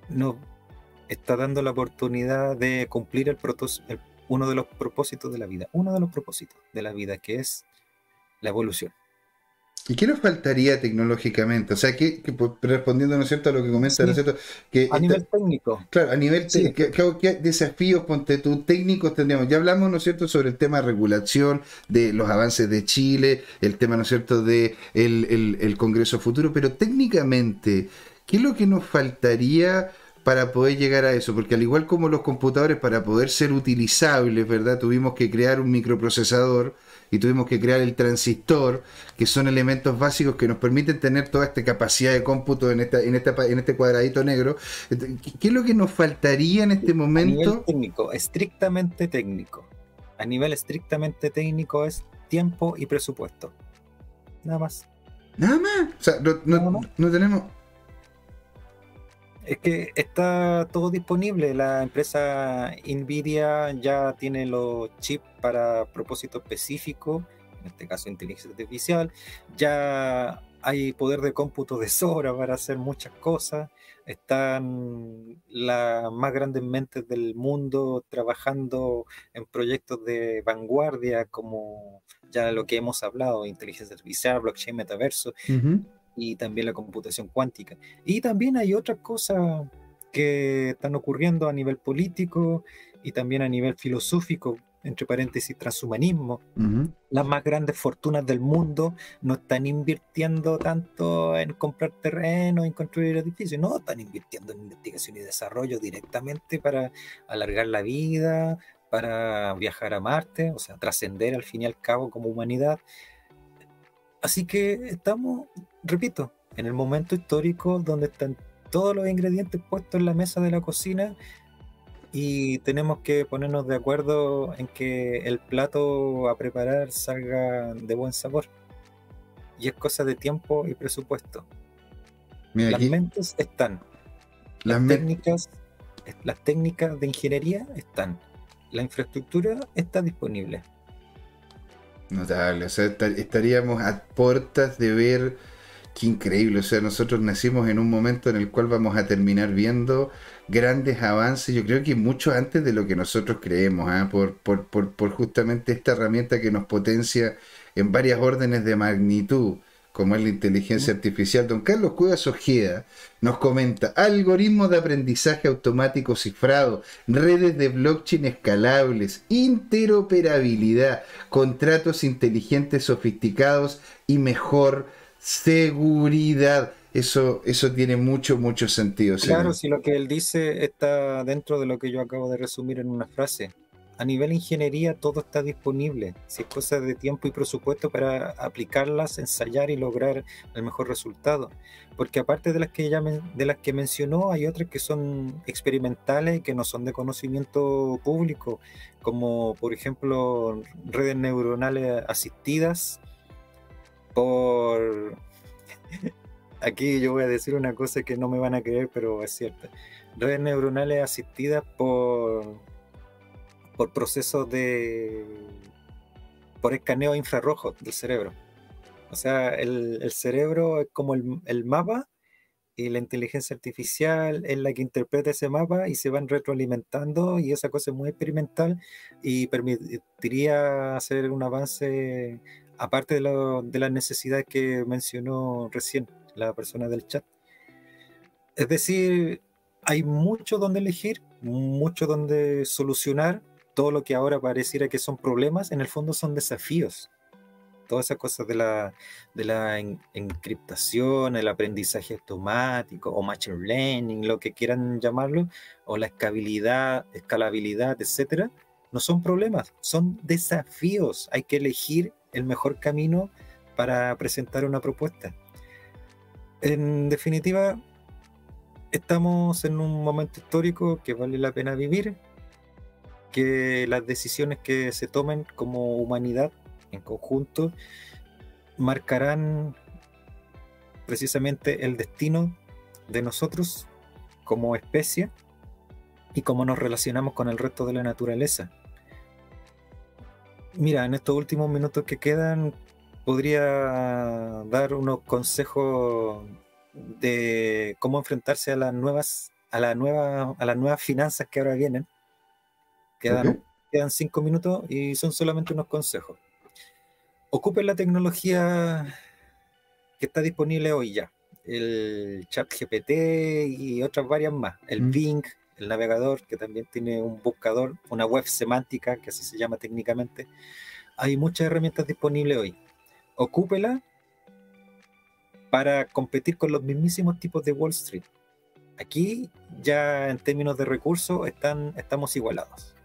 nos está dando la oportunidad de cumplir el, uno de los propósitos de la vida, uno de los propósitos de la vida, que es la evolución. ¿Y qué nos faltaría tecnológicamente? O sea, que, pues, respondiendo ¿no es cierto, a lo que comenta, ¿no es cierto? Que a nivel técnico. Claro, a nivel técnico, ¿qué, desafíos, ponte tú, técnicos tendríamos? Ya hablamos, ¿no es cierto?, sobre el tema de regulación, de los avances de Chile, el tema, ¿no es cierto?, de el, Congreso Futuro, pero técnicamente, ¿qué es lo que nos faltaría para poder llegar a eso? Porque al igual como los computadores, para poder ser utilizables, ¿verdad?, tuvimos que crear un microprocesador, y tuvimos que crear el transistor, que son elementos básicos que nos permiten tener toda esta capacidad de cómputo en, esta, en, en este cuadradito negro. ¿Qué es lo que nos faltaría en este momento? A nivel técnico, estrictamente técnico. A nivel estrictamente técnico es tiempo y presupuesto. Nada más. Nada más. O sea, no tenemos es que está todo disponible. La empresa Nvidia ya tiene los chips para propósito específico, en este caso inteligencia artificial. Ya hay poder de cómputo de sobra para hacer muchas cosas. Están las más grandes mentes del mundo trabajando en proyectos de vanguardia como ya lo que hemos hablado, inteligencia artificial, blockchain, metaverso y también la computación cuántica. Y también hay otras cosas que están ocurriendo a nivel político y también a nivel filosófico. entre paréntesis, transhumanismo. Las más grandes fortunas del mundo no están invirtiendo tanto en comprar terreno, en construir edificios, no, están invirtiendo en investigación y desarrollo directamente para alargar la vida, para viajar a Marte, o sea, trascender al fin y al cabo como humanidad. Así que estamos, repito, en el momento histórico donde están todos los ingredientes puestos en la mesa de la cocina y tenemos que ponernos de acuerdo en que el plato a preparar salga de buen sabor. Y es cosa de tiempo y presupuesto. las mentes están. Las, técnicas, las técnicas de ingeniería están. La infraestructura está disponible. Notable, o sea, estaríamos a puertas de ver qué increíble, o sea, nosotros nacimos en un momento en el cual vamos a terminar viendo grandes avances, yo creo que mucho antes de lo que nosotros creemos, ¿ah? por, por, justamente esta herramienta que nos potencia en varias órdenes de magnitud, como es la inteligencia artificial. Don Carlos Cuevas Ojeda nos comenta, algoritmos de aprendizaje automático cifrado, redes de blockchain escalables, interoperabilidad, contratos inteligentes sofisticados y mejor seguridad. Eso, eso tiene mucho, mucho sentido. Claro, si lo que él dice está dentro de lo que yo acabo de resumir en una frase. A nivel ingeniería todo está disponible. Si es cosa de tiempo y presupuesto para aplicarlas, ensayar y lograr el mejor resultado. Porque aparte de las que ya de las que mencionó, hay otras que son experimentales y que no son de conocimiento público, como por ejemplo redes neuronales asistidas por aquí yo voy a decir una cosa que no me van a creer, pero es cierta. Redes neuronales asistidas por, por procesos de. por escaneo infrarrojo del cerebro. O sea, el, cerebro es como el, mapa y la inteligencia artificial es la que interpreta ese mapa y se van retroalimentando y esa cosa es muy experimental y permitiría hacer un avance aparte de, de las necesidades que mencionó recién la persona del chat. Es decir, hay mucho donde elegir, mucho donde solucionar. Todo lo que ahora pareciera que son problemas, en el fondo son desafíos. Todas esas cosas de la, de la encriptación, el aprendizaje automático o machine learning, lo que quieran llamarlo, o la escalabilidad, escalabilidad, etcétera, no son problemas, son desafíos. Hay que elegir el mejor camino para presentar una propuesta. En definitiva, estamos en un momento histórico que vale la pena vivir, que las decisiones que se tomen como humanidad en conjunto marcarán precisamente el destino de nosotros como especie y cómo nos relacionamos con el resto de la naturaleza. Mira, en estos últimos minutos que quedan, podría dar unos consejos de cómo enfrentarse a las nuevas, a la nueva, a las nuevas finanzas que ahora vienen. Quedan, quedan cinco minutos y son solamente unos consejos. Ocupen la tecnología que está disponible hoy ya. El chat GPT y otras varias más. El mm. Bing, el navegador, que también tiene un buscador, una web semántica, que así se llama técnicamente. Hay muchas herramientas disponibles hoy ocúpela para competir con los mismísimos tipos de Wall Street. Aquí ya en términos de recursos están, estamos igualados.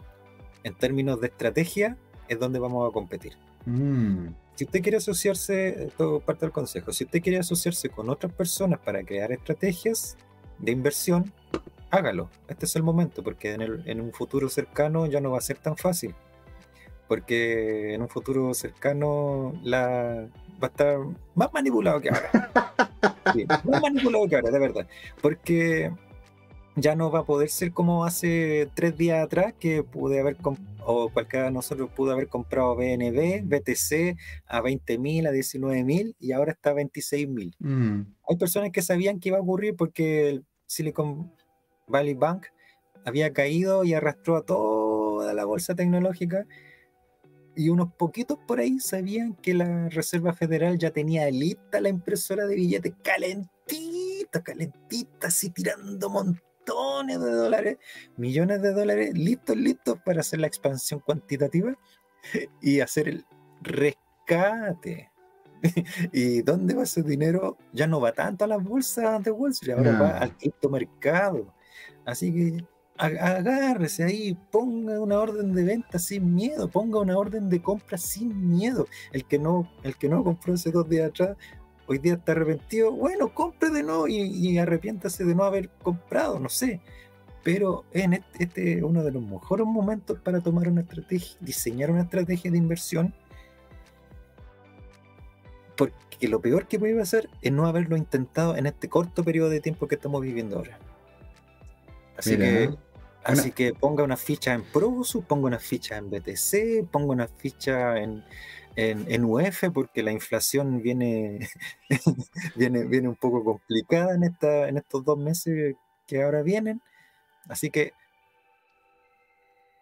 En términos de estrategia es donde vamos a competir. Mm. Si usted quiere asociarse, esto parte del consejo, si usted quiere asociarse con otras personas para crear estrategias de inversión, hágalo. Este es el momento, porque en, en un futuro cercano ya no va a ser tan fácil porque en un futuro cercano la va a estar más manipulado que ahora. más manipulado que ahora, de verdad. Porque ya no va a poder ser como hace tres días atrás que pude haber o cualquiera de nosotros pudo haber comprado BNB, BTC a 20.000, a 19.000 y ahora está a 26.000. Mm. Hay personas que sabían que iba a ocurrir porque el Silicon Valley Bank había caído y arrastró a toda la bolsa tecnológica y unos poquitos por ahí sabían que la Reserva Federal ya tenía lista la impresora de billetes calentita, calentita, así tirando montones de dólares, millones de dólares, listos, listos para hacer la expansión cuantitativa y hacer el rescate. ¿Y dónde va ese dinero? Ya no va tanto a las bolsas de Wall Street, ahora va al criptomercado. Así que agárrese ahí, ponga una orden de venta sin miedo, ponga una orden de compra sin miedo. El que no, el que no compró hace dos días atrás, hoy día está arrepentido, bueno, compre de nuevo y, arrepiéntase de no haber comprado, no sé. Pero en este, es uno de los mejores momentos para tomar una estrategia, diseñar una estrategia de inversión. Porque lo peor que puede pasar es no haberlo intentado en este corto periodo de tiempo que estamos viviendo ahora. Así que Así que ponga una ficha en Prosu, ponga una ficha en BTC, ponga una ficha en, en, UF, porque la inflación viene, viene, viene un poco complicada en, esta, en estos dos meses que ahora vienen. Así que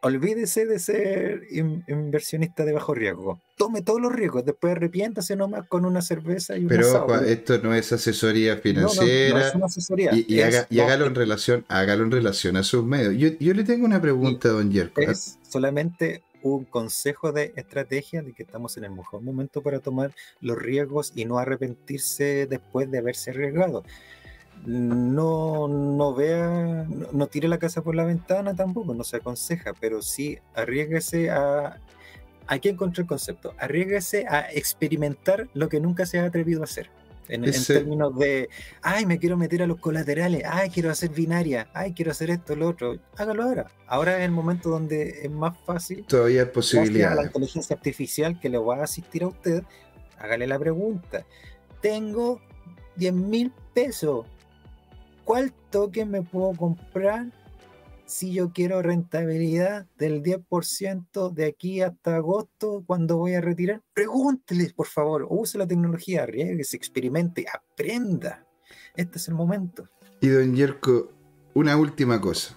olvídese de ser inversionista de bajo riesgo. Tome todos los riesgos, después arrepiéntase nomás con una cerveza y un Pero esto no es asesoría financiera. Y, hágalo en relación, hágalo en relación a sus medios. Yo, le tengo una pregunta, don Yerko. Es solamente un consejo de estrategia de que estamos en el mejor momento para tomar los riesgos y no arrepentirse después de haberse arriesgado no, no vea, no, tire la casa por la ventana tampoco, no se aconseja, pero sí arriesguese a, hay que encontrar el concepto, arriesguese a experimentar lo que nunca se ha atrevido a hacer. En, términos de, ay, me quiero meter a los colaterales, ay, quiero hacer binaria, ay, quiero hacer esto, lo otro. Hágalo ahora. Ahora es el momento donde es más fácil. Todavía hay posibilidad. la inteligencia artificial que le va a asistir a usted, hágale la pregunta. Tengo 10 mil pesos, ¿cuál token me puedo comprar si yo quiero rentabilidad del 10% de aquí hasta agosto cuando voy a retirar? Pregúnteles, por favor, use la tecnología, experimente, aprenda. Este es el momento. Y don Yerko, una última cosa.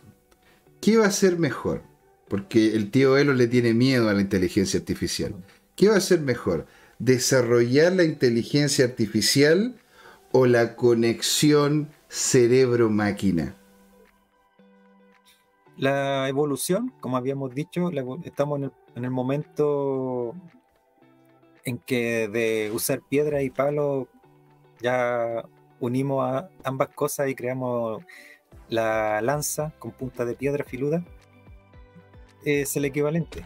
¿Qué va a ser mejor? Porque el tío Elo le tiene miedo a la inteligencia artificial. ¿Qué va a ser mejor? ¿Desarrollar la inteligencia artificial o la conexión cerebro-máquina? La evolución, como habíamos dicho, estamos en el, momento en que de usar piedra y palo ya unimos a ambas cosas y creamos la lanza con punta de piedra filuda. Es el equivalente.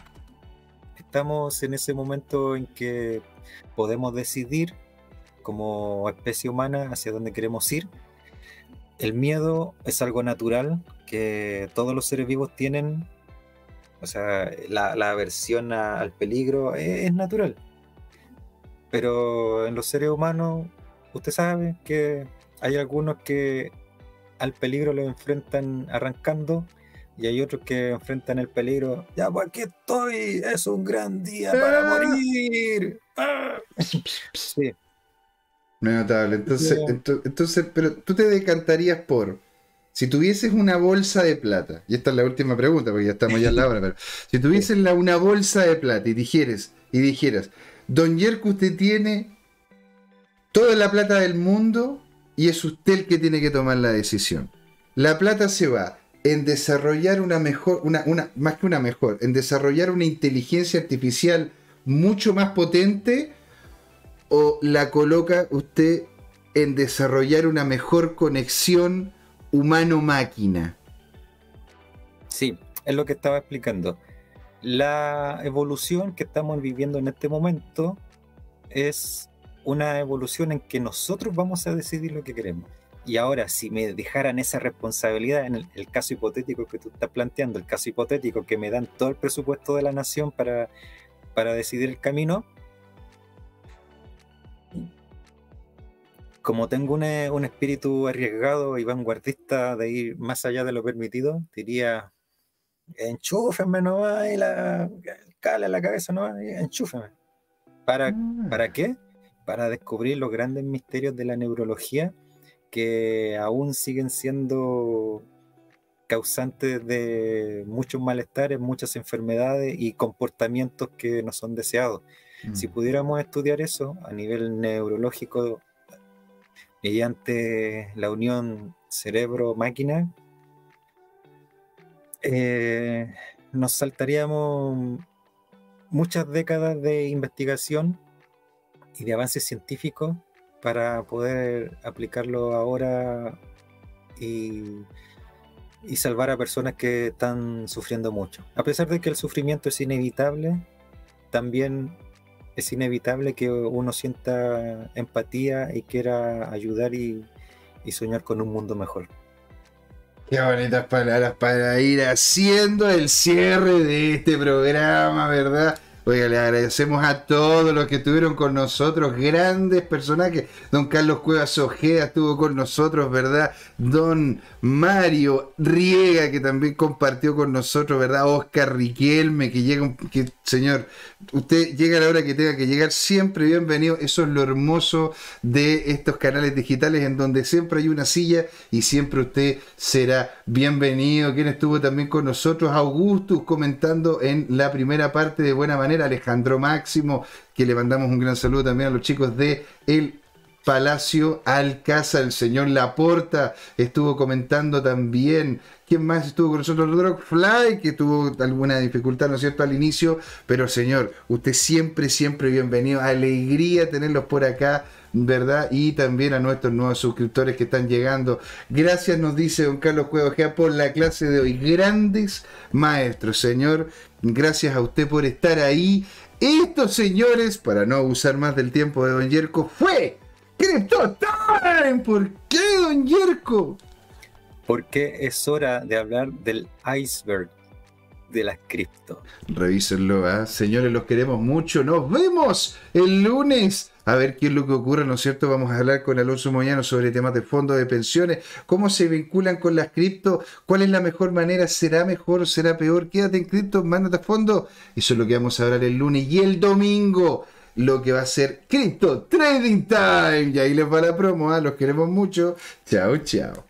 Estamos en ese momento en que podemos decidir como especie humana hacia dónde queremos ir el miedo es algo natural que todos los seres vivos tienen. O sea, la, aversión al peligro es, natural. Pero en los seres humanos, usted sabe que hay algunos que al peligro lo enfrentan arrancando y hay otros que enfrentan el peligro. Ya, pues aquí estoy, es un gran día para ¡Ah! morir. ¡Ah! Sí. No es notable. Entonces, entonces, pero tú te decantarías por, si tuvieses una bolsa de plata, y esta es la última pregunta, porque ya estamos ya en la hora, pero si tuvieses una bolsa de plata y dijeras, y dijeras, Don Yerko, usted tiene toda la plata del mundo y es usted el que tiene que tomar la decisión. La plata se va en desarrollar una mejor, una, una, más que una mejor, en desarrollar una inteligencia artificial mucho más potente o la coloca usted en desarrollar una mejor conexión humano-máquina? Sí, es lo que estaba explicando. La evolución que estamos viviendo en este momento es una evolución en que nosotros vamos a decidir lo que queremos. Y ahora, si me dejaran esa responsabilidad en el, caso hipotético que tú estás planteando, el caso hipotético que me dan todo el presupuesto de la nación para, para decidir el camino, como tengo un, espíritu arriesgado y vanguardista de ir más allá de lo permitido, diría, enchúfenme nomás y la cala en la cabeza nomás enchúfenme. ¿Para, ah. ¿Para qué? Para descubrir los grandes misterios de la neurología que aún siguen siendo causantes de muchos malestares, muchas enfermedades y comportamientos que no son deseados. Si mm. pudiéramos estudiar eso a nivel neurológico mediante la unión cerebro-máquina, eh, nos saltaríamos muchas décadas de investigación y de avances científicos para poder aplicarlo ahora y, y, salvar a personas que están sufriendo mucho. A pesar de que el sufrimiento es inevitable, también es inevitable que uno sienta empatía y quiera ayudar y, soñar con un mundo mejor. Qué bonitas palabras para ir haciendo el cierre de este programa, ¿verdad? Oiga, le agradecemos a todos los que estuvieron con nosotros, grandes personajes. Don Carlos Cuevas Ojeda estuvo con nosotros, ¿verdad? Don Mario Riega, que también compartió con nosotros, ¿verdad? Oscar Riquelme, que llega, que, señor, usted llega a la hora que tenga que llegar, siempre bienvenido. Eso es lo hermoso de estos canales digitales, en donde siempre hay una silla y siempre usted será bienvenido. Quien estuvo también con nosotros, Augustus, comentando en la primera parte de Buena Manera Alejandro Máximo, que le mandamos un gran saludo también a los chicos de El Palacio Alcázar, el señor Laporta estuvo comentando también. ¿Quién más estuvo con nosotros? Drogfly, que tuvo alguna dificultad, ¿no es cierto?, al inicio. Pero señor, usted siempre, siempre bienvenido. Alegría tenerlos por acá, ¿verdad? Y también a nuestros nuevos suscriptores que están llegando. Gracias, nos dice don Carlos Cuevajea, por la clase de hoy. Grandes maestros, señor. Gracias a usted por estar ahí. Estos señores, para no abusar más del tiempo de Don Yerko, fue Crypto Time. ¿Por qué, Don Yerko? Porque es hora de hablar del iceberg de las cripto. Revísenlo, ¿eh? señores, los queremos mucho. Nos vemos el lunes a ver qué es lo que ocurre, ¿no es cierto? Vamos a hablar con Alonso Moyano sobre temas de fondos de pensiones, cómo se vinculan con las cripto, cuál es la mejor manera, será mejor, será peor, quédate en cripto, mándate a fondo. Eso es lo que vamos a hablar el lunes y el domingo lo que va a ser Crypto Trading Time. Y ahí les va la promo, ¿eh? los queremos mucho. Chao, chao.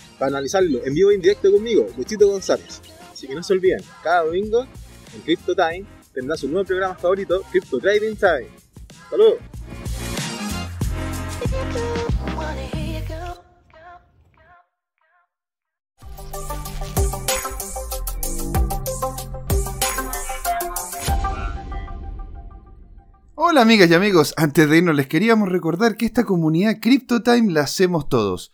para analizarlo en vivo e indirecto conmigo, Luchito González. Así que no se olviden, cada domingo en Crypto Time tendrá su nuevo programa favorito, Crypto Trading Time. ¡Saludos! Hola amigas y amigos, antes de irnos les queríamos recordar que esta comunidad CryptoTime la hacemos todos.